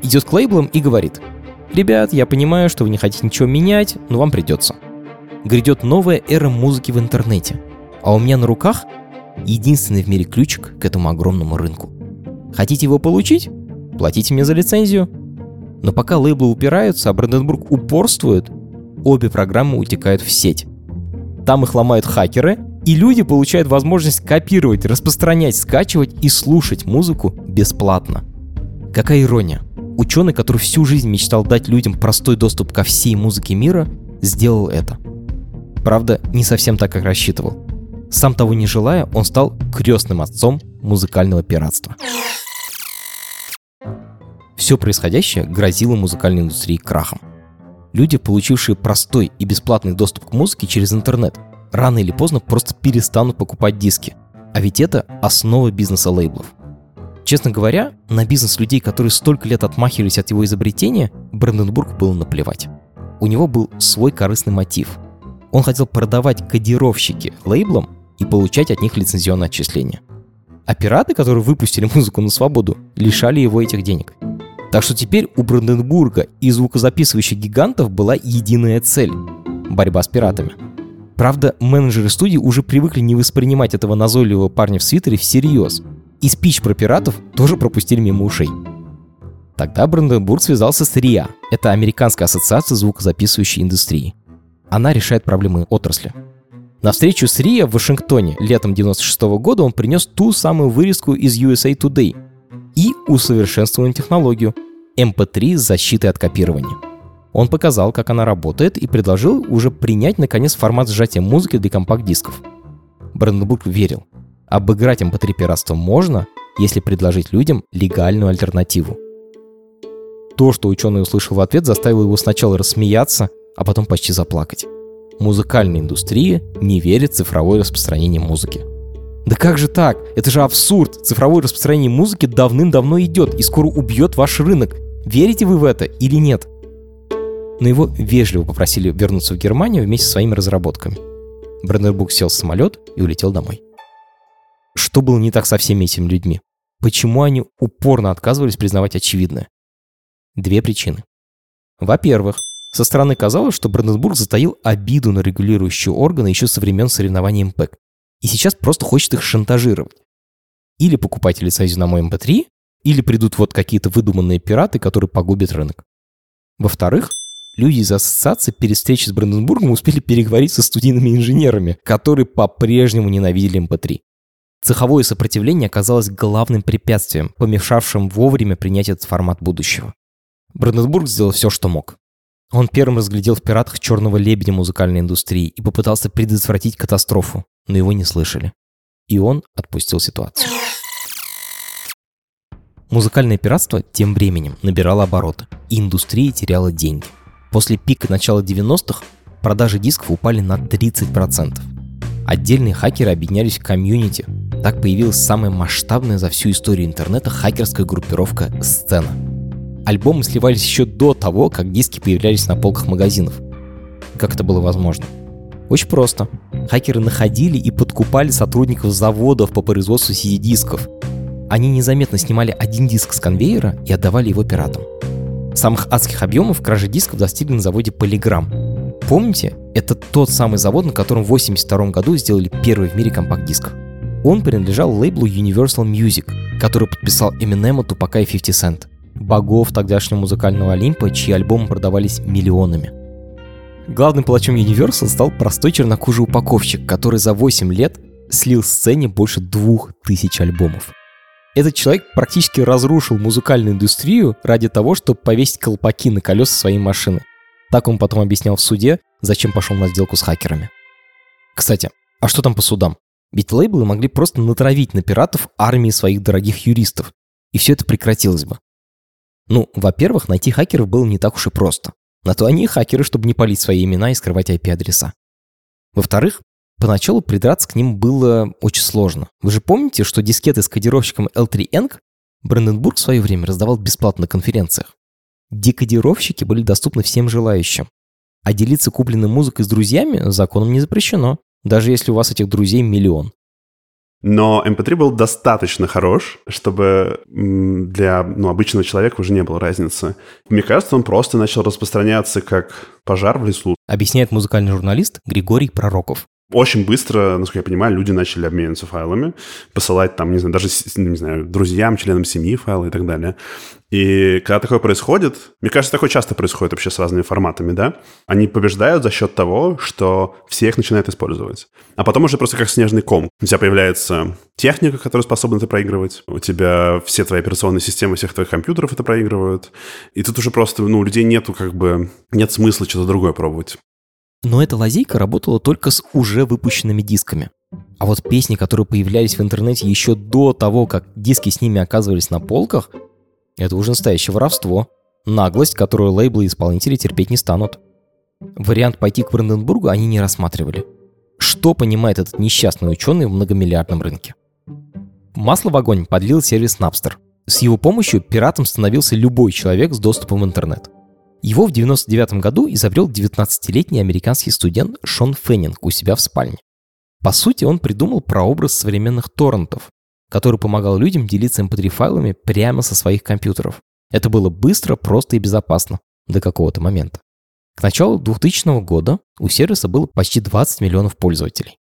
A: Идет к лейблам и говорит – Ребят, я понимаю, что вы не хотите ничего менять, но вам придется. Грядет новая эра музыки в интернете. А у меня на руках единственный в мире ключик к этому огромному рынку. Хотите его получить? Платите мне за лицензию. Но пока лейблы упираются, а Бранденбург упорствует, обе программы утекают в сеть. Там их ломают хакеры, и люди получают возможность копировать, распространять, скачивать и слушать музыку бесплатно. Какая ирония. Ученый, который всю жизнь мечтал дать людям простой доступ ко всей музыке мира, сделал это. Правда, не совсем так, как рассчитывал. Сам того не желая, он стал крестным отцом музыкального пиратства. Все происходящее грозило музыкальной индустрии крахом. Люди, получившие простой и бесплатный доступ к музыке через интернет, рано или поздно просто перестанут покупать диски. А ведь это основа бизнеса лейблов. Честно говоря, на бизнес людей, которые столько лет отмахивались от его изобретения, Бранденбург было наплевать. У него был свой корыстный мотив. Он хотел продавать кодировщики лейблам и получать от них лицензионное отчисление. А пираты, которые выпустили музыку на свободу, лишали его этих денег. Так что теперь у Бранденбурга и звукозаписывающих гигантов была единая цель – борьба с пиратами. Правда, менеджеры студии уже привыкли не воспринимать этого назойливого парня в свитере всерьез. И спич про пиратов тоже пропустили мимо ушей. Тогда Бранденбург связался с РИА. Это Американская ассоциация звукозаписывающей индустрии. Она решает проблемы отрасли. На встречу с РИА в Вашингтоне летом 96 года он принес ту самую вырезку из USA Today и усовершенствованную технологию MP3 с защитой от копирования. Он показал, как она работает и предложил уже принять, наконец, формат сжатия музыки для компакт-дисков. Бранденбург верил. Обыграть MP3 пиратство можно, если предложить людям легальную альтернативу. То, что ученый услышал в ответ, заставило его сначала рассмеяться, а потом почти заплакать. Музыкальная индустрия не верит в цифровое распространение музыки. Да как же так? Это же абсурд. Цифровое распространение музыки давным-давно идет и скоро убьет ваш рынок. Верите вы в это или нет? Но его вежливо попросили вернуться в Германию вместе со своими разработками. Бранденбург сел в самолет и улетел домой. Что было не так со всеми этими людьми? Почему они упорно отказывались признавать очевидное? Две причины. Во-первых, со стороны казалось, что Бранденбург затаил обиду на регулирующие органы еще со времен соревнований МПЭК. И сейчас просто хочет их шантажировать. Или покупайте лицензию на мой MP3, или придут вот какие-то выдуманные пираты, которые погубят рынок. Во-вторых, люди из ассоциации перед встречей с Бранденбургом успели переговорить со студийными инженерами, которые по-прежнему ненавидели MP3. Цеховое сопротивление оказалось главным препятствием, помешавшим вовремя принять этот формат будущего. Бранденбург сделал все, что мог. Он первым разглядел в пиратах черного лебедя музыкальной индустрии и попытался предотвратить катастрофу, но его не слышали. И он отпустил ситуацию. Музыкальное пиратство тем временем набирало обороты, и индустрия теряла деньги. После пика начала 90-х продажи дисков упали на 30%. Отдельные хакеры объединялись в комьюнити. Так появилась самая масштабная за всю историю интернета хакерская группировка «Сцена». Альбомы сливались еще до того, как диски появлялись на полках магазинов. Как это было возможно? Очень просто. Хакеры находили и подкупали сотрудников заводов по производству CD-дисков. Они незаметно снимали один диск с конвейера и отдавали его пиратам. Самых адских объемов кражи дисков достигли на заводе Polygram. Помните, это тот самый завод, на котором в 1982 году сделали первый в мире компакт-диск. Он принадлежал лейблу Universal Music, который подписал Eminem, Тупака и 50 Cent богов тогдашнего музыкального Олимпа, чьи альбомы продавались миллионами. Главным палачом Universal стал простой чернокожий упаковщик, который за 8 лет слил сцене больше двух тысяч альбомов. Этот человек практически разрушил музыкальную индустрию ради того, чтобы повесить колпаки на колеса своей машины. Так он потом объяснял в суде, зачем пошел на сделку с хакерами. Кстати, а что там по судам? Ведь лейблы могли просто натравить на пиратов армии своих дорогих юристов, и все это прекратилось бы. Ну, во-первых, найти хакеров было не так уж и просто. На то они и хакеры, чтобы не палить свои имена и скрывать IP-адреса. Во-вторых, поначалу придраться к ним было очень сложно. Вы же помните, что дискеты с кодировщиком L3Eng Бранденбург в свое время раздавал бесплатно на конференциях. Декодировщики были доступны всем желающим. А делиться купленной музыкой с друзьями законом не запрещено, даже если у вас этих друзей миллион.
C: Но MP3 был достаточно хорош, чтобы для ну, обычного человека уже не было разницы. Мне кажется, он просто начал распространяться как пожар в лесу.
A: Объясняет музыкальный журналист Григорий Пророков.
C: Очень быстро, насколько я понимаю, люди начали обмениваться файлами, посылать там, не знаю, даже, не знаю, друзьям, членам семьи файлы и так далее. И когда такое происходит, мне кажется, такое часто происходит вообще с разными форматами, да, они побеждают за счет того, что все их начинают использовать. А потом уже просто как снежный ком. У тебя появляется техника, которая способна это проигрывать. У тебя все твои операционные системы всех твоих компьютеров это проигрывают. И тут уже просто, ну, у людей нету как бы, нет смысла что-то другое пробовать.
A: Но эта лазейка работала только с уже выпущенными дисками. А вот песни, которые появлялись в интернете еще до того, как диски с ними оказывались на полках, это уже настоящее воровство. Наглость, которую лейблы и исполнители терпеть не станут. Вариант пойти к Бранденбургу они не рассматривали. Что понимает этот несчастный ученый в многомиллиардном рынке? Масло в огонь подлил сервис Napster. С его помощью пиратом становился любой человек с доступом в интернет – его в 1999 году изобрел 19-летний американский студент Шон Феннинг у себя в спальне. По сути, он придумал прообраз современных торрентов. который помогал людям делиться mp3-файлами прямо со своих компьютеров. Это было быстро, просто и безопасно до какого-то момента. К началу 2000 года у сервиса было почти 20 миллионов пользователей.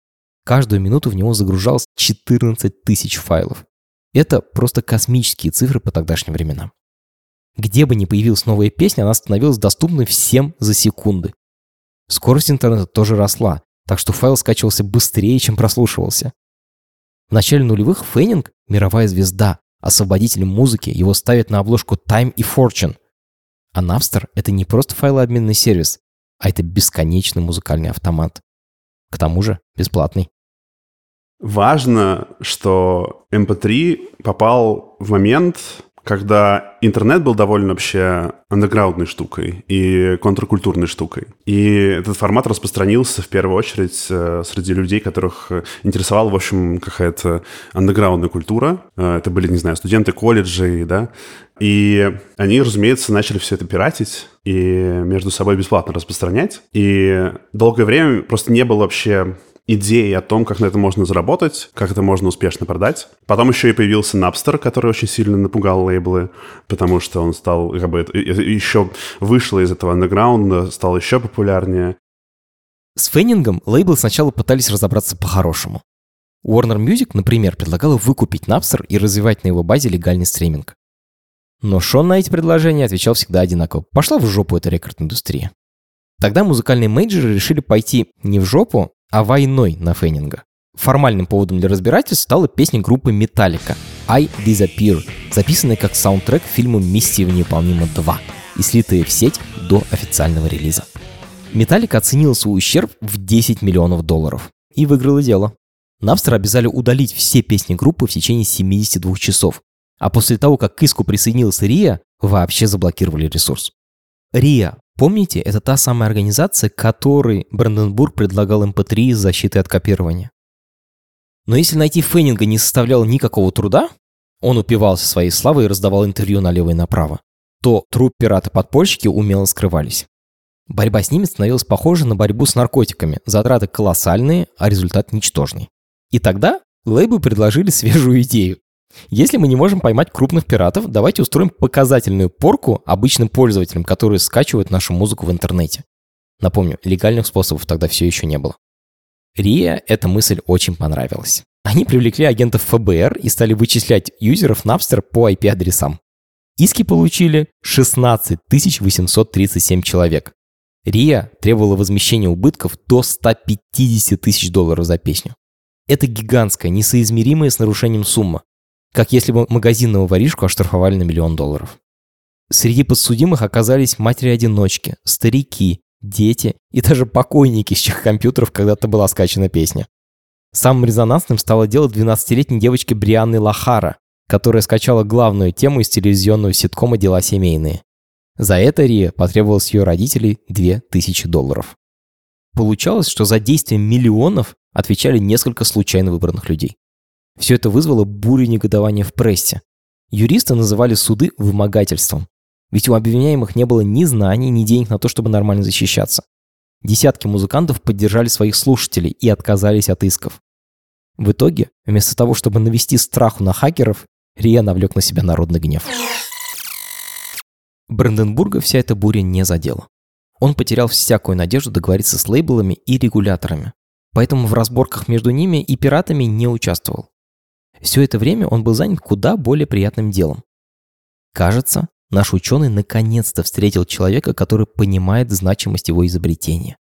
A: Каждую минуту в него загружалось 14 тысяч файлов. Это просто космические цифры по тогдашним временам. Где бы ни появилась новая песня, она становилась доступной всем за секунды. Скорость интернета тоже росла, так что файл скачивался быстрее, чем прослушивался. В начале нулевых Феннинг – мировая звезда, освободитель музыки, его ставят на обложку Time и Fortune. А Napster – это не просто файлообменный сервис, а это бесконечный музыкальный автомат. К тому же бесплатный.
C: Важно, что MP3 попал в момент, когда интернет был довольно вообще андеграундной штукой и контркультурной штукой. И этот формат распространился в первую очередь э, среди людей, которых интересовала, в общем, какая-то андеграундная культура. Э, это были, не знаю, студенты колледжей, да, и они, разумеется, начали все это пиратить и между собой бесплатно распространять. И долгое время просто не было вообще идеи о том, как на это можно заработать, как это можно успешно продать. Потом еще и появился Napster, который очень сильно напугал лейблы, потому что он стал, как бы, еще вышло из этого андеграунда, стал еще популярнее.
A: С феннингом лейблы сначала пытались разобраться по-хорошему. Warner Music, например, предлагала выкупить Napster и развивать на его базе легальный стриминг. Но Шон на эти предложения отвечал всегда одинаково. Пошла в жопу эта рекорд-индустрия. Тогда музыкальные мейджоры решили пойти не в жопу, а войной на Феннинга. Формальным поводом для разбирательств стала песня группы Metallica «I Disappear», записанная как саундтрек к фильму «Миссия невыполнима 2» и слитая в сеть до официального релиза. Металлика оценила свой ущерб в 10 миллионов долларов и выиграла дело. Напстер обязали удалить все песни группы в течение 72 часов, а после того, как к иску присоединился Рия, вообще заблокировали ресурс. Рия Помните, это та самая организация, которой Бранденбург предлагал MP3 с защитой от копирования. Но если найти Феннинга не составляло никакого труда, он упивался своей славой и раздавал интервью налево и направо, то труп пираты-подпольщики умело скрывались. Борьба с ними становилась похожа на борьбу с наркотиками. Затраты колоссальные, а результат ничтожный. И тогда лейбы предложили [laughs] свежую идею если мы не можем поймать крупных пиратов, давайте устроим показательную порку обычным пользователям, которые скачивают нашу музыку в интернете. Напомню, легальных способов тогда все еще не было. Рия эта мысль очень понравилась. Они привлекли агентов ФБР и стали вычислять юзеров Napster по IP-адресам. Иски получили 16 837 человек. РИА требовала возмещения убытков до 150 тысяч долларов за песню. Это гигантская, несоизмеримая с нарушением сумма как если бы магазинного воришку оштрафовали на миллион долларов. Среди подсудимых оказались матери-одиночки, старики, дети и даже покойники, с чьих компьютеров когда-то была скачана песня. Самым резонансным стало дело 12-летней девочки Брианны Лахара, которая скачала главную тему из телевизионного ситкома «Дела семейные». За это Рия потребовалось ее родителей 2000 долларов. Получалось, что за действия миллионов отвечали несколько случайно выбранных людей. Все это вызвало бурю негодования в прессе. Юристы называли суды вымогательством. Ведь у обвиняемых не было ни знаний, ни денег на то, чтобы нормально защищаться. Десятки музыкантов поддержали своих слушателей и отказались от исков. В итоге, вместо того, чтобы навести страху на хакеров, Рия навлек на себя народный гнев. Бранденбурга вся эта буря не задела. Он потерял всякую надежду договориться с лейблами и регуляторами. Поэтому в разборках между ними и пиратами не участвовал. Все это время он был занят куда более приятным делом. Кажется, наш ученый наконец-то встретил человека, который понимает значимость его изобретения.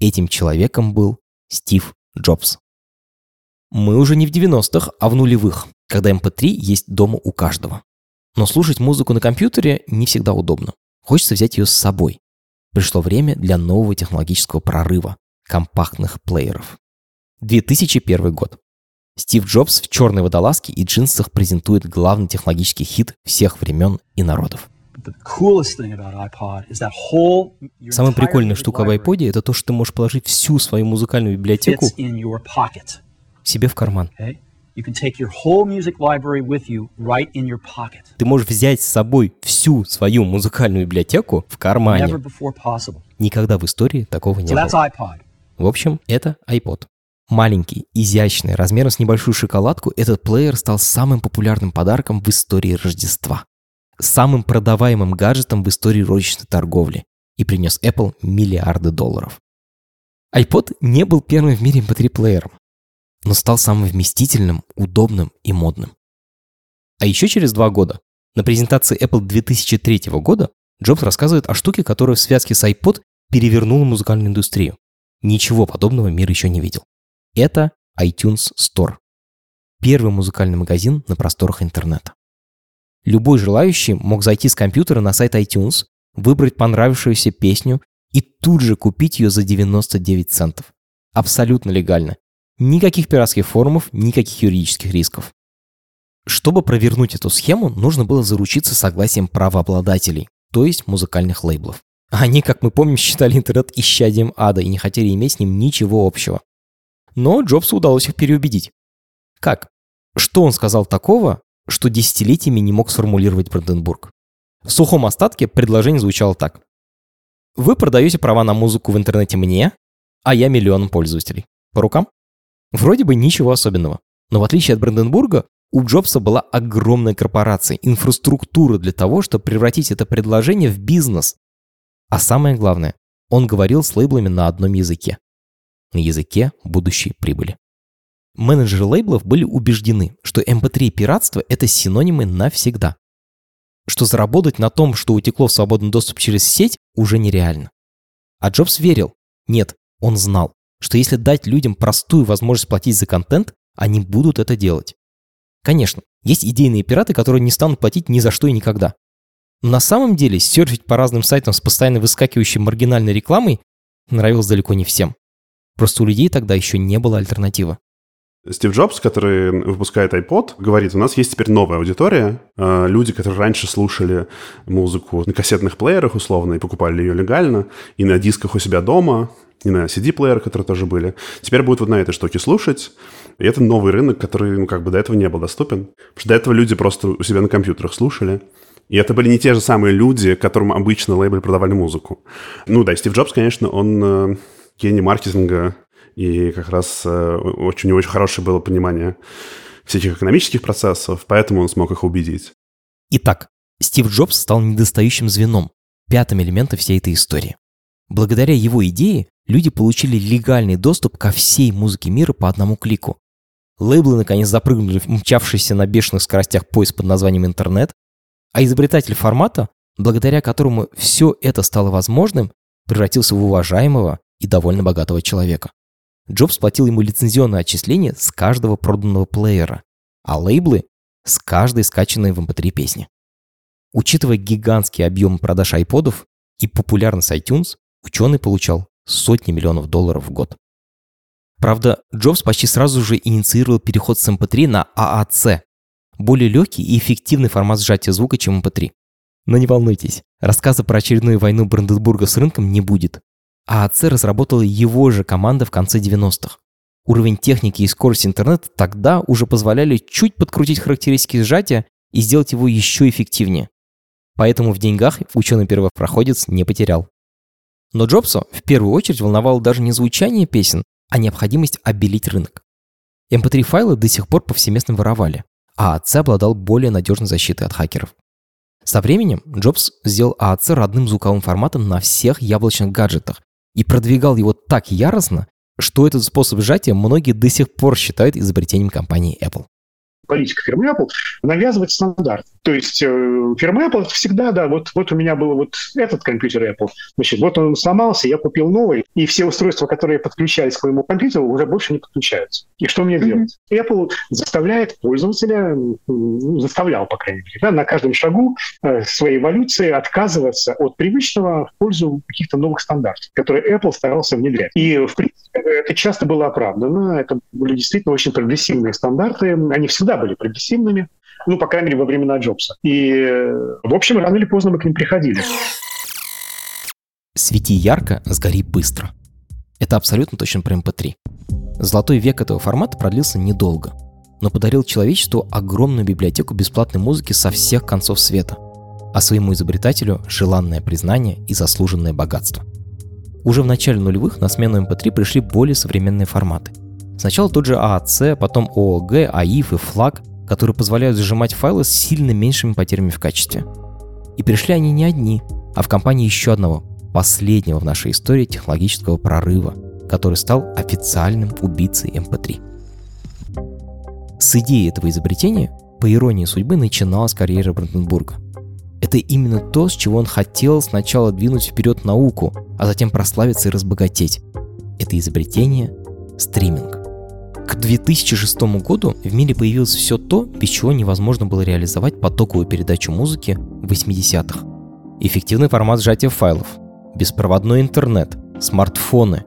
A: Этим человеком был Стив Джобс. Мы уже не в 90-х, а в нулевых, когда MP3 эм есть дома у каждого. Но слушать музыку на компьютере не всегда удобно. Хочется взять ее с собой. Пришло время для нового технологического прорыва – компактных плееров. 2001 год. Стив Джобс в черной водолазке и джинсах презентует главный технологический хит всех времен и народов. Самая прикольная штука в iPod это то, что ты можешь положить всю свою музыкальную библиотеку себе в карман. Ты можешь взять с собой всю свою музыкальную библиотеку в кармане. Никогда в истории такого не было. В общем, это iPod. Маленький, изящный, размером с небольшую шоколадку, этот плеер стал самым популярным подарком в истории Рождества. Самым продаваемым гаджетом в истории розничной торговли и принес Apple миллиарды долларов. iPod не был первым в мире MP3-плеером, но стал самым вместительным, удобным и модным. А еще через два года, на презентации Apple 2003 года, Джобс рассказывает о штуке, которая в связке с iPod перевернула музыкальную индустрию. Ничего подобного мир еще не видел. Это iTunes Store. Первый музыкальный магазин на просторах интернета. Любой желающий мог зайти с компьютера на сайт iTunes, выбрать понравившуюся песню и тут же купить ее за 99 центов. Абсолютно легально. Никаких пиратских форумов, никаких юридических рисков. Чтобы провернуть эту схему, нужно было заручиться согласием правообладателей, то есть музыкальных лейблов. Они, как мы помним, считали интернет исчадием ада и не хотели иметь с ним ничего общего. Но Джобсу удалось их переубедить. Как? Что он сказал такого, что десятилетиями не мог сформулировать Бранденбург? В сухом остатке предложение звучало так. Вы продаете права на музыку в интернете мне, а я миллионам пользователей. По рукам? Вроде бы ничего особенного. Но в отличие от Бранденбурга, у Джобса была огромная корпорация, инфраструктура для того, чтобы превратить это предложение в бизнес. А самое главное, он говорил с лейблами на одном языке. На языке будущей прибыли. Менеджеры лейблов были убеждены, что MP3 и пиратство – это синонимы навсегда что заработать на том, что утекло в свободный доступ через сеть, уже нереально. А Джобс верил. Нет, он знал, что если дать людям простую возможность платить за контент, они будут это делать. Конечно, есть идейные пираты, которые не станут платить ни за что и никогда. Но на самом деле серфить по разным сайтам с постоянно выскакивающей маргинальной рекламой нравилось далеко не всем. Просто у людей тогда еще не было альтернативы.
C: Стив Джобс, который выпускает iPod, говорит, у нас есть теперь новая аудитория, э, люди, которые раньше слушали музыку на кассетных плеерах условно и покупали ее легально, и на дисках у себя дома, и на CD-плеерах, которые тоже были, теперь будут вот на этой штуке слушать, и это новый рынок, который, ну, как бы до этого не был доступен. Потому что до этого люди просто у себя на компьютерах слушали. И это были не те же самые люди, которым обычно лейблы продавали музыку. Ну да, Стив Джобс, конечно, он э, гений маркетинга и как раз э, очень очень хорошее было понимание всех экономических процессов, поэтому он смог их убедить.
A: Итак, Стив Джобс стал недостающим звеном, пятым элементом всей этой истории. Благодаря его идее люди получили легальный доступ ко всей музыке мира по одному клику. Лейблы наконец запрыгнули в мчавшийся на бешеных скоростях поезд под названием интернет, а изобретатель формата, благодаря которому все это стало возможным, превратился в уважаемого и довольно богатого человека. Джобс платил ему лицензионное отчисление с каждого проданного плеера, а лейблы – с каждой скачанной в MP3 эм песни. Учитывая гигантские объемы продаж айподов и популярность iTunes, ученый получал сотни миллионов долларов в год. Правда, Джобс почти сразу же инициировал переход с MP3 эм на AAC – более легкий и эффективный формат сжатия звука, чем MP3. Эм Но не волнуйтесь, рассказа про очередную войну Бранденбурга с рынком не будет. А АЦ разработала его же команда в конце 90-х. Уровень техники и скорость интернета тогда уже позволяли чуть подкрутить характеристики сжатия и сделать его еще эффективнее. Поэтому в деньгах ученый первопроходец не потерял. Но Джобса в первую очередь волновало даже не звучание песен, а необходимость обелить рынок. MP3-файлы до сих пор повсеместно воровали, а ААЦ обладал более надежной защитой от хакеров. Со временем Джобс сделал ААЦ родным звуковым форматом на всех яблочных гаджетах и продвигал его так яростно, что этот способ сжатия многие до сих пор считают изобретением компании Apple
B: политика фирмы Apple навязывать стандарт. То есть э, фирма Apple всегда, да, вот, вот у меня был вот этот компьютер Apple, значит, вот он сломался, я купил новый, и все устройства, которые подключались к моему компьютеру, уже больше не подключаются. И что мне mm-hmm. делать? Apple заставляет пользователя, ну, заставлял, по крайней мере, да, на каждом шагу э, своей эволюции отказываться от привычного в пользу каких-то новых стандартов, которые Apple старался внедрять. И, в принципе, это часто было оправдано, это были действительно очень прогрессивные стандарты, они всегда были прогрессивными, ну, по крайней мере, во времена Джобса. И, в общем, рано или поздно мы к ним приходили.
A: Свети ярко, сгори быстро. Это абсолютно точно про MP3. Золотой век этого формата продлился недолго, но подарил человечеству огромную библиотеку бесплатной музыки со всех концов света, а своему изобретателю желанное признание и заслуженное богатство. Уже в начале нулевых на смену MP3 пришли более современные форматы. Сначала тот же ААЦ, потом ООГ, АИФ и флаг, которые позволяют сжимать файлы с сильно меньшими потерями в качестве. И пришли они не одни, а в компании еще одного, последнего в нашей истории технологического прорыва, который стал официальным убийцей MP3. С идеей этого изобретения, по иронии судьбы, начиналась карьера Бранденбурга. Это именно то, с чего он хотел сначала двинуть вперед науку, а затем прославиться и разбогатеть. Это изобретение – стриминг. К 2006 году в мире появилось все то, без чего невозможно было реализовать потоковую передачу музыки в 80-х. Эффективный формат сжатия файлов, беспроводной интернет, смартфоны,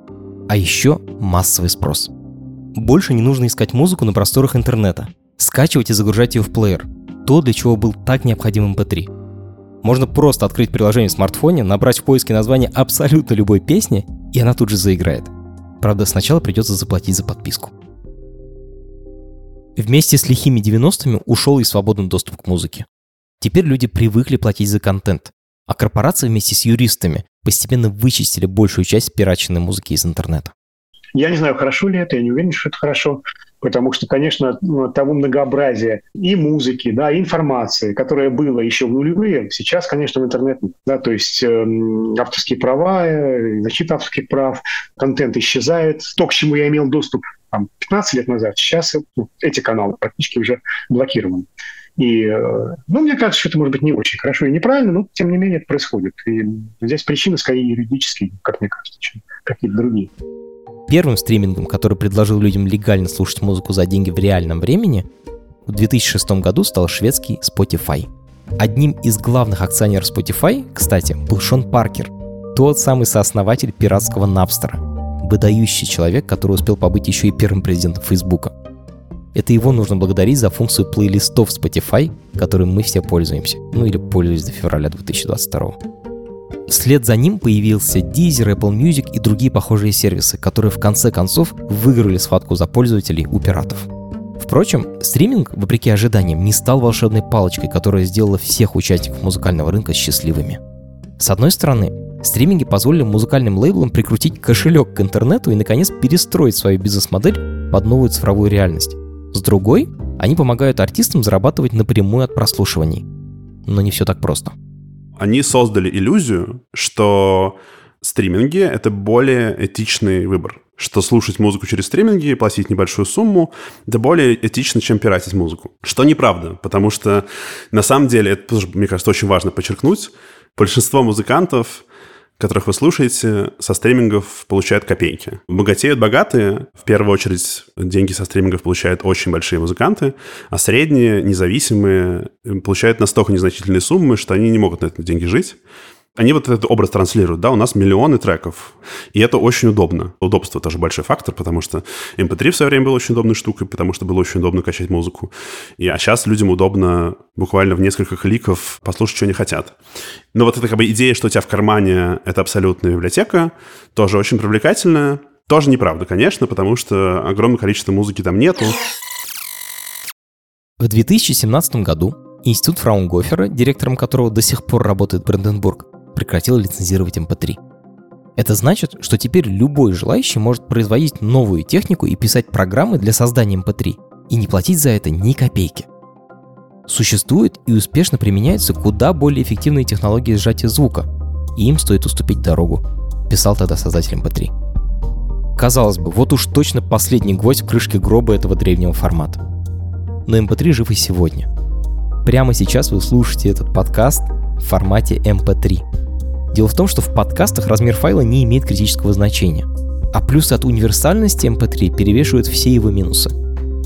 A: а еще массовый спрос. Больше не нужно искать музыку на просторах интернета, скачивать и загружать ее в плеер, то, для чего был так необходим MP3. Эм Можно просто открыть приложение в смартфоне, набрать в поиске название абсолютно любой песни, и она тут же заиграет. Правда, сначала придется заплатить за подписку. Вместе с лихими 90-ми ушел и свободный доступ к музыке. Теперь люди привыкли платить за контент, а корпорации вместе с юристами постепенно вычистили большую часть пираченной музыки из интернета.
B: Я не знаю, хорошо ли это, я не уверен, что это хорошо, потому что, конечно, ну, того многообразия и музыки, да, и информации, которое было еще в нулевые, сейчас, конечно, в интернет нет. Да, то есть э, авторские права, э, защита авторских прав, контент исчезает. То, к чему я имел доступ там, 15 лет назад, сейчас ну, эти каналы практически уже блокированы. И, э, ну, мне кажется, что это может быть не очень хорошо и неправильно, но тем не менее это происходит. И здесь причины скорее юридические, как мне кажется, чем какие-то другие.
A: Первым стримингом, который предложил людям легально слушать музыку за деньги в реальном времени, в 2006 году стал шведский Spotify. Одним из главных акционеров Spotify, кстати, был Шон Паркер, тот самый сооснователь пиратского Напстера, выдающий человек, который успел побыть еще и первым президентом Фейсбука. Это его нужно благодарить за функцию плейлистов Spotify, которой мы все пользуемся. Ну или пользуюсь до февраля 2022. Вслед за ним появился Deezer, Apple Music и другие похожие сервисы, которые в конце концов выиграли схватку за пользователей у пиратов. Впрочем, стриминг, вопреки ожиданиям, не стал волшебной палочкой, которая сделала всех участников музыкального рынка счастливыми. С одной стороны, стриминги позволили музыкальным лейблам прикрутить кошелек к интернету и, наконец, перестроить свою бизнес-модель под новую цифровую реальность. С другой, они помогают артистам зарабатывать напрямую от прослушиваний. Но не все так просто.
C: Они создали иллюзию, что стриминги — это более этичный выбор. Что слушать музыку через стриминги и платить небольшую сумму — это более этично, чем пиратить музыку. Что неправда, потому что на самом деле, это мне кажется, очень важно подчеркнуть, большинство музыкантов которых вы слушаете, со стримингов получают копейки. Богатеют богатые. В первую очередь деньги со стримингов получают очень большие музыканты, а средние, независимые, получают настолько незначительные суммы, что они не могут на эти деньги жить они вот этот образ транслируют, да, у нас миллионы треков, и это очень удобно. Удобство тоже большой фактор, потому что MP3 в свое время был очень удобной штукой, потому что было очень удобно качать музыку. И, а сейчас людям удобно буквально в несколько кликов послушать, что они хотят. Но вот эта как бы идея, что у тебя в кармане это абсолютная библиотека, тоже очень привлекательная. Тоже неправда, конечно, потому что огромное количество музыки там нету.
A: В 2017 году Институт Фраунгофера, директором которого до сих пор работает Бранденбург, прекратил лицензировать MP3. Эм Это значит, что теперь любой желающий может производить новую технику и писать программы для создания MP3 эм и не платить за это ни копейки. Существуют и успешно применяются куда более эффективные технологии сжатия звука, и им стоит уступить дорогу, писал тогда создатель MP3. Эм Казалось бы, вот уж точно последний гвоздь в крышке гроба этого древнего формата. Но MP3 жив и сегодня. Прямо сейчас вы слушаете этот подкаст в формате MP3. Дело в том, что в подкастах размер файла не имеет критического значения. А плюсы от универсальности MP3 перевешивают все его минусы.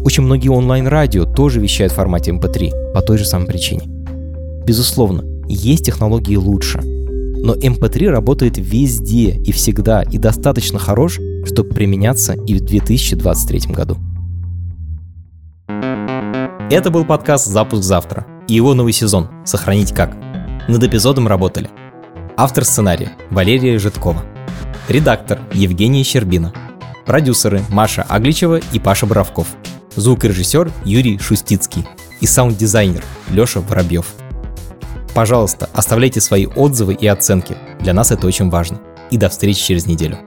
A: Очень многие онлайн-радио тоже вещают в формате MP3 по той же самой причине. Безусловно, есть технологии лучше. Но MP3 работает везде и всегда и достаточно хорош, чтобы применяться и в 2023 году. Это был подкаст «Запуск завтра» и его новый сезон «Сохранить как». Над эпизодом работали – Автор сценария Валерия Житкова. Редактор Евгения Щербина. Продюсеры Маша Агличева и Паша Боровков. Звукорежиссер Юрий Шустицкий. И саунд-дизайнер Леша Воробьев. Пожалуйста, оставляйте свои отзывы и оценки. Для нас это очень важно. И до встречи через неделю.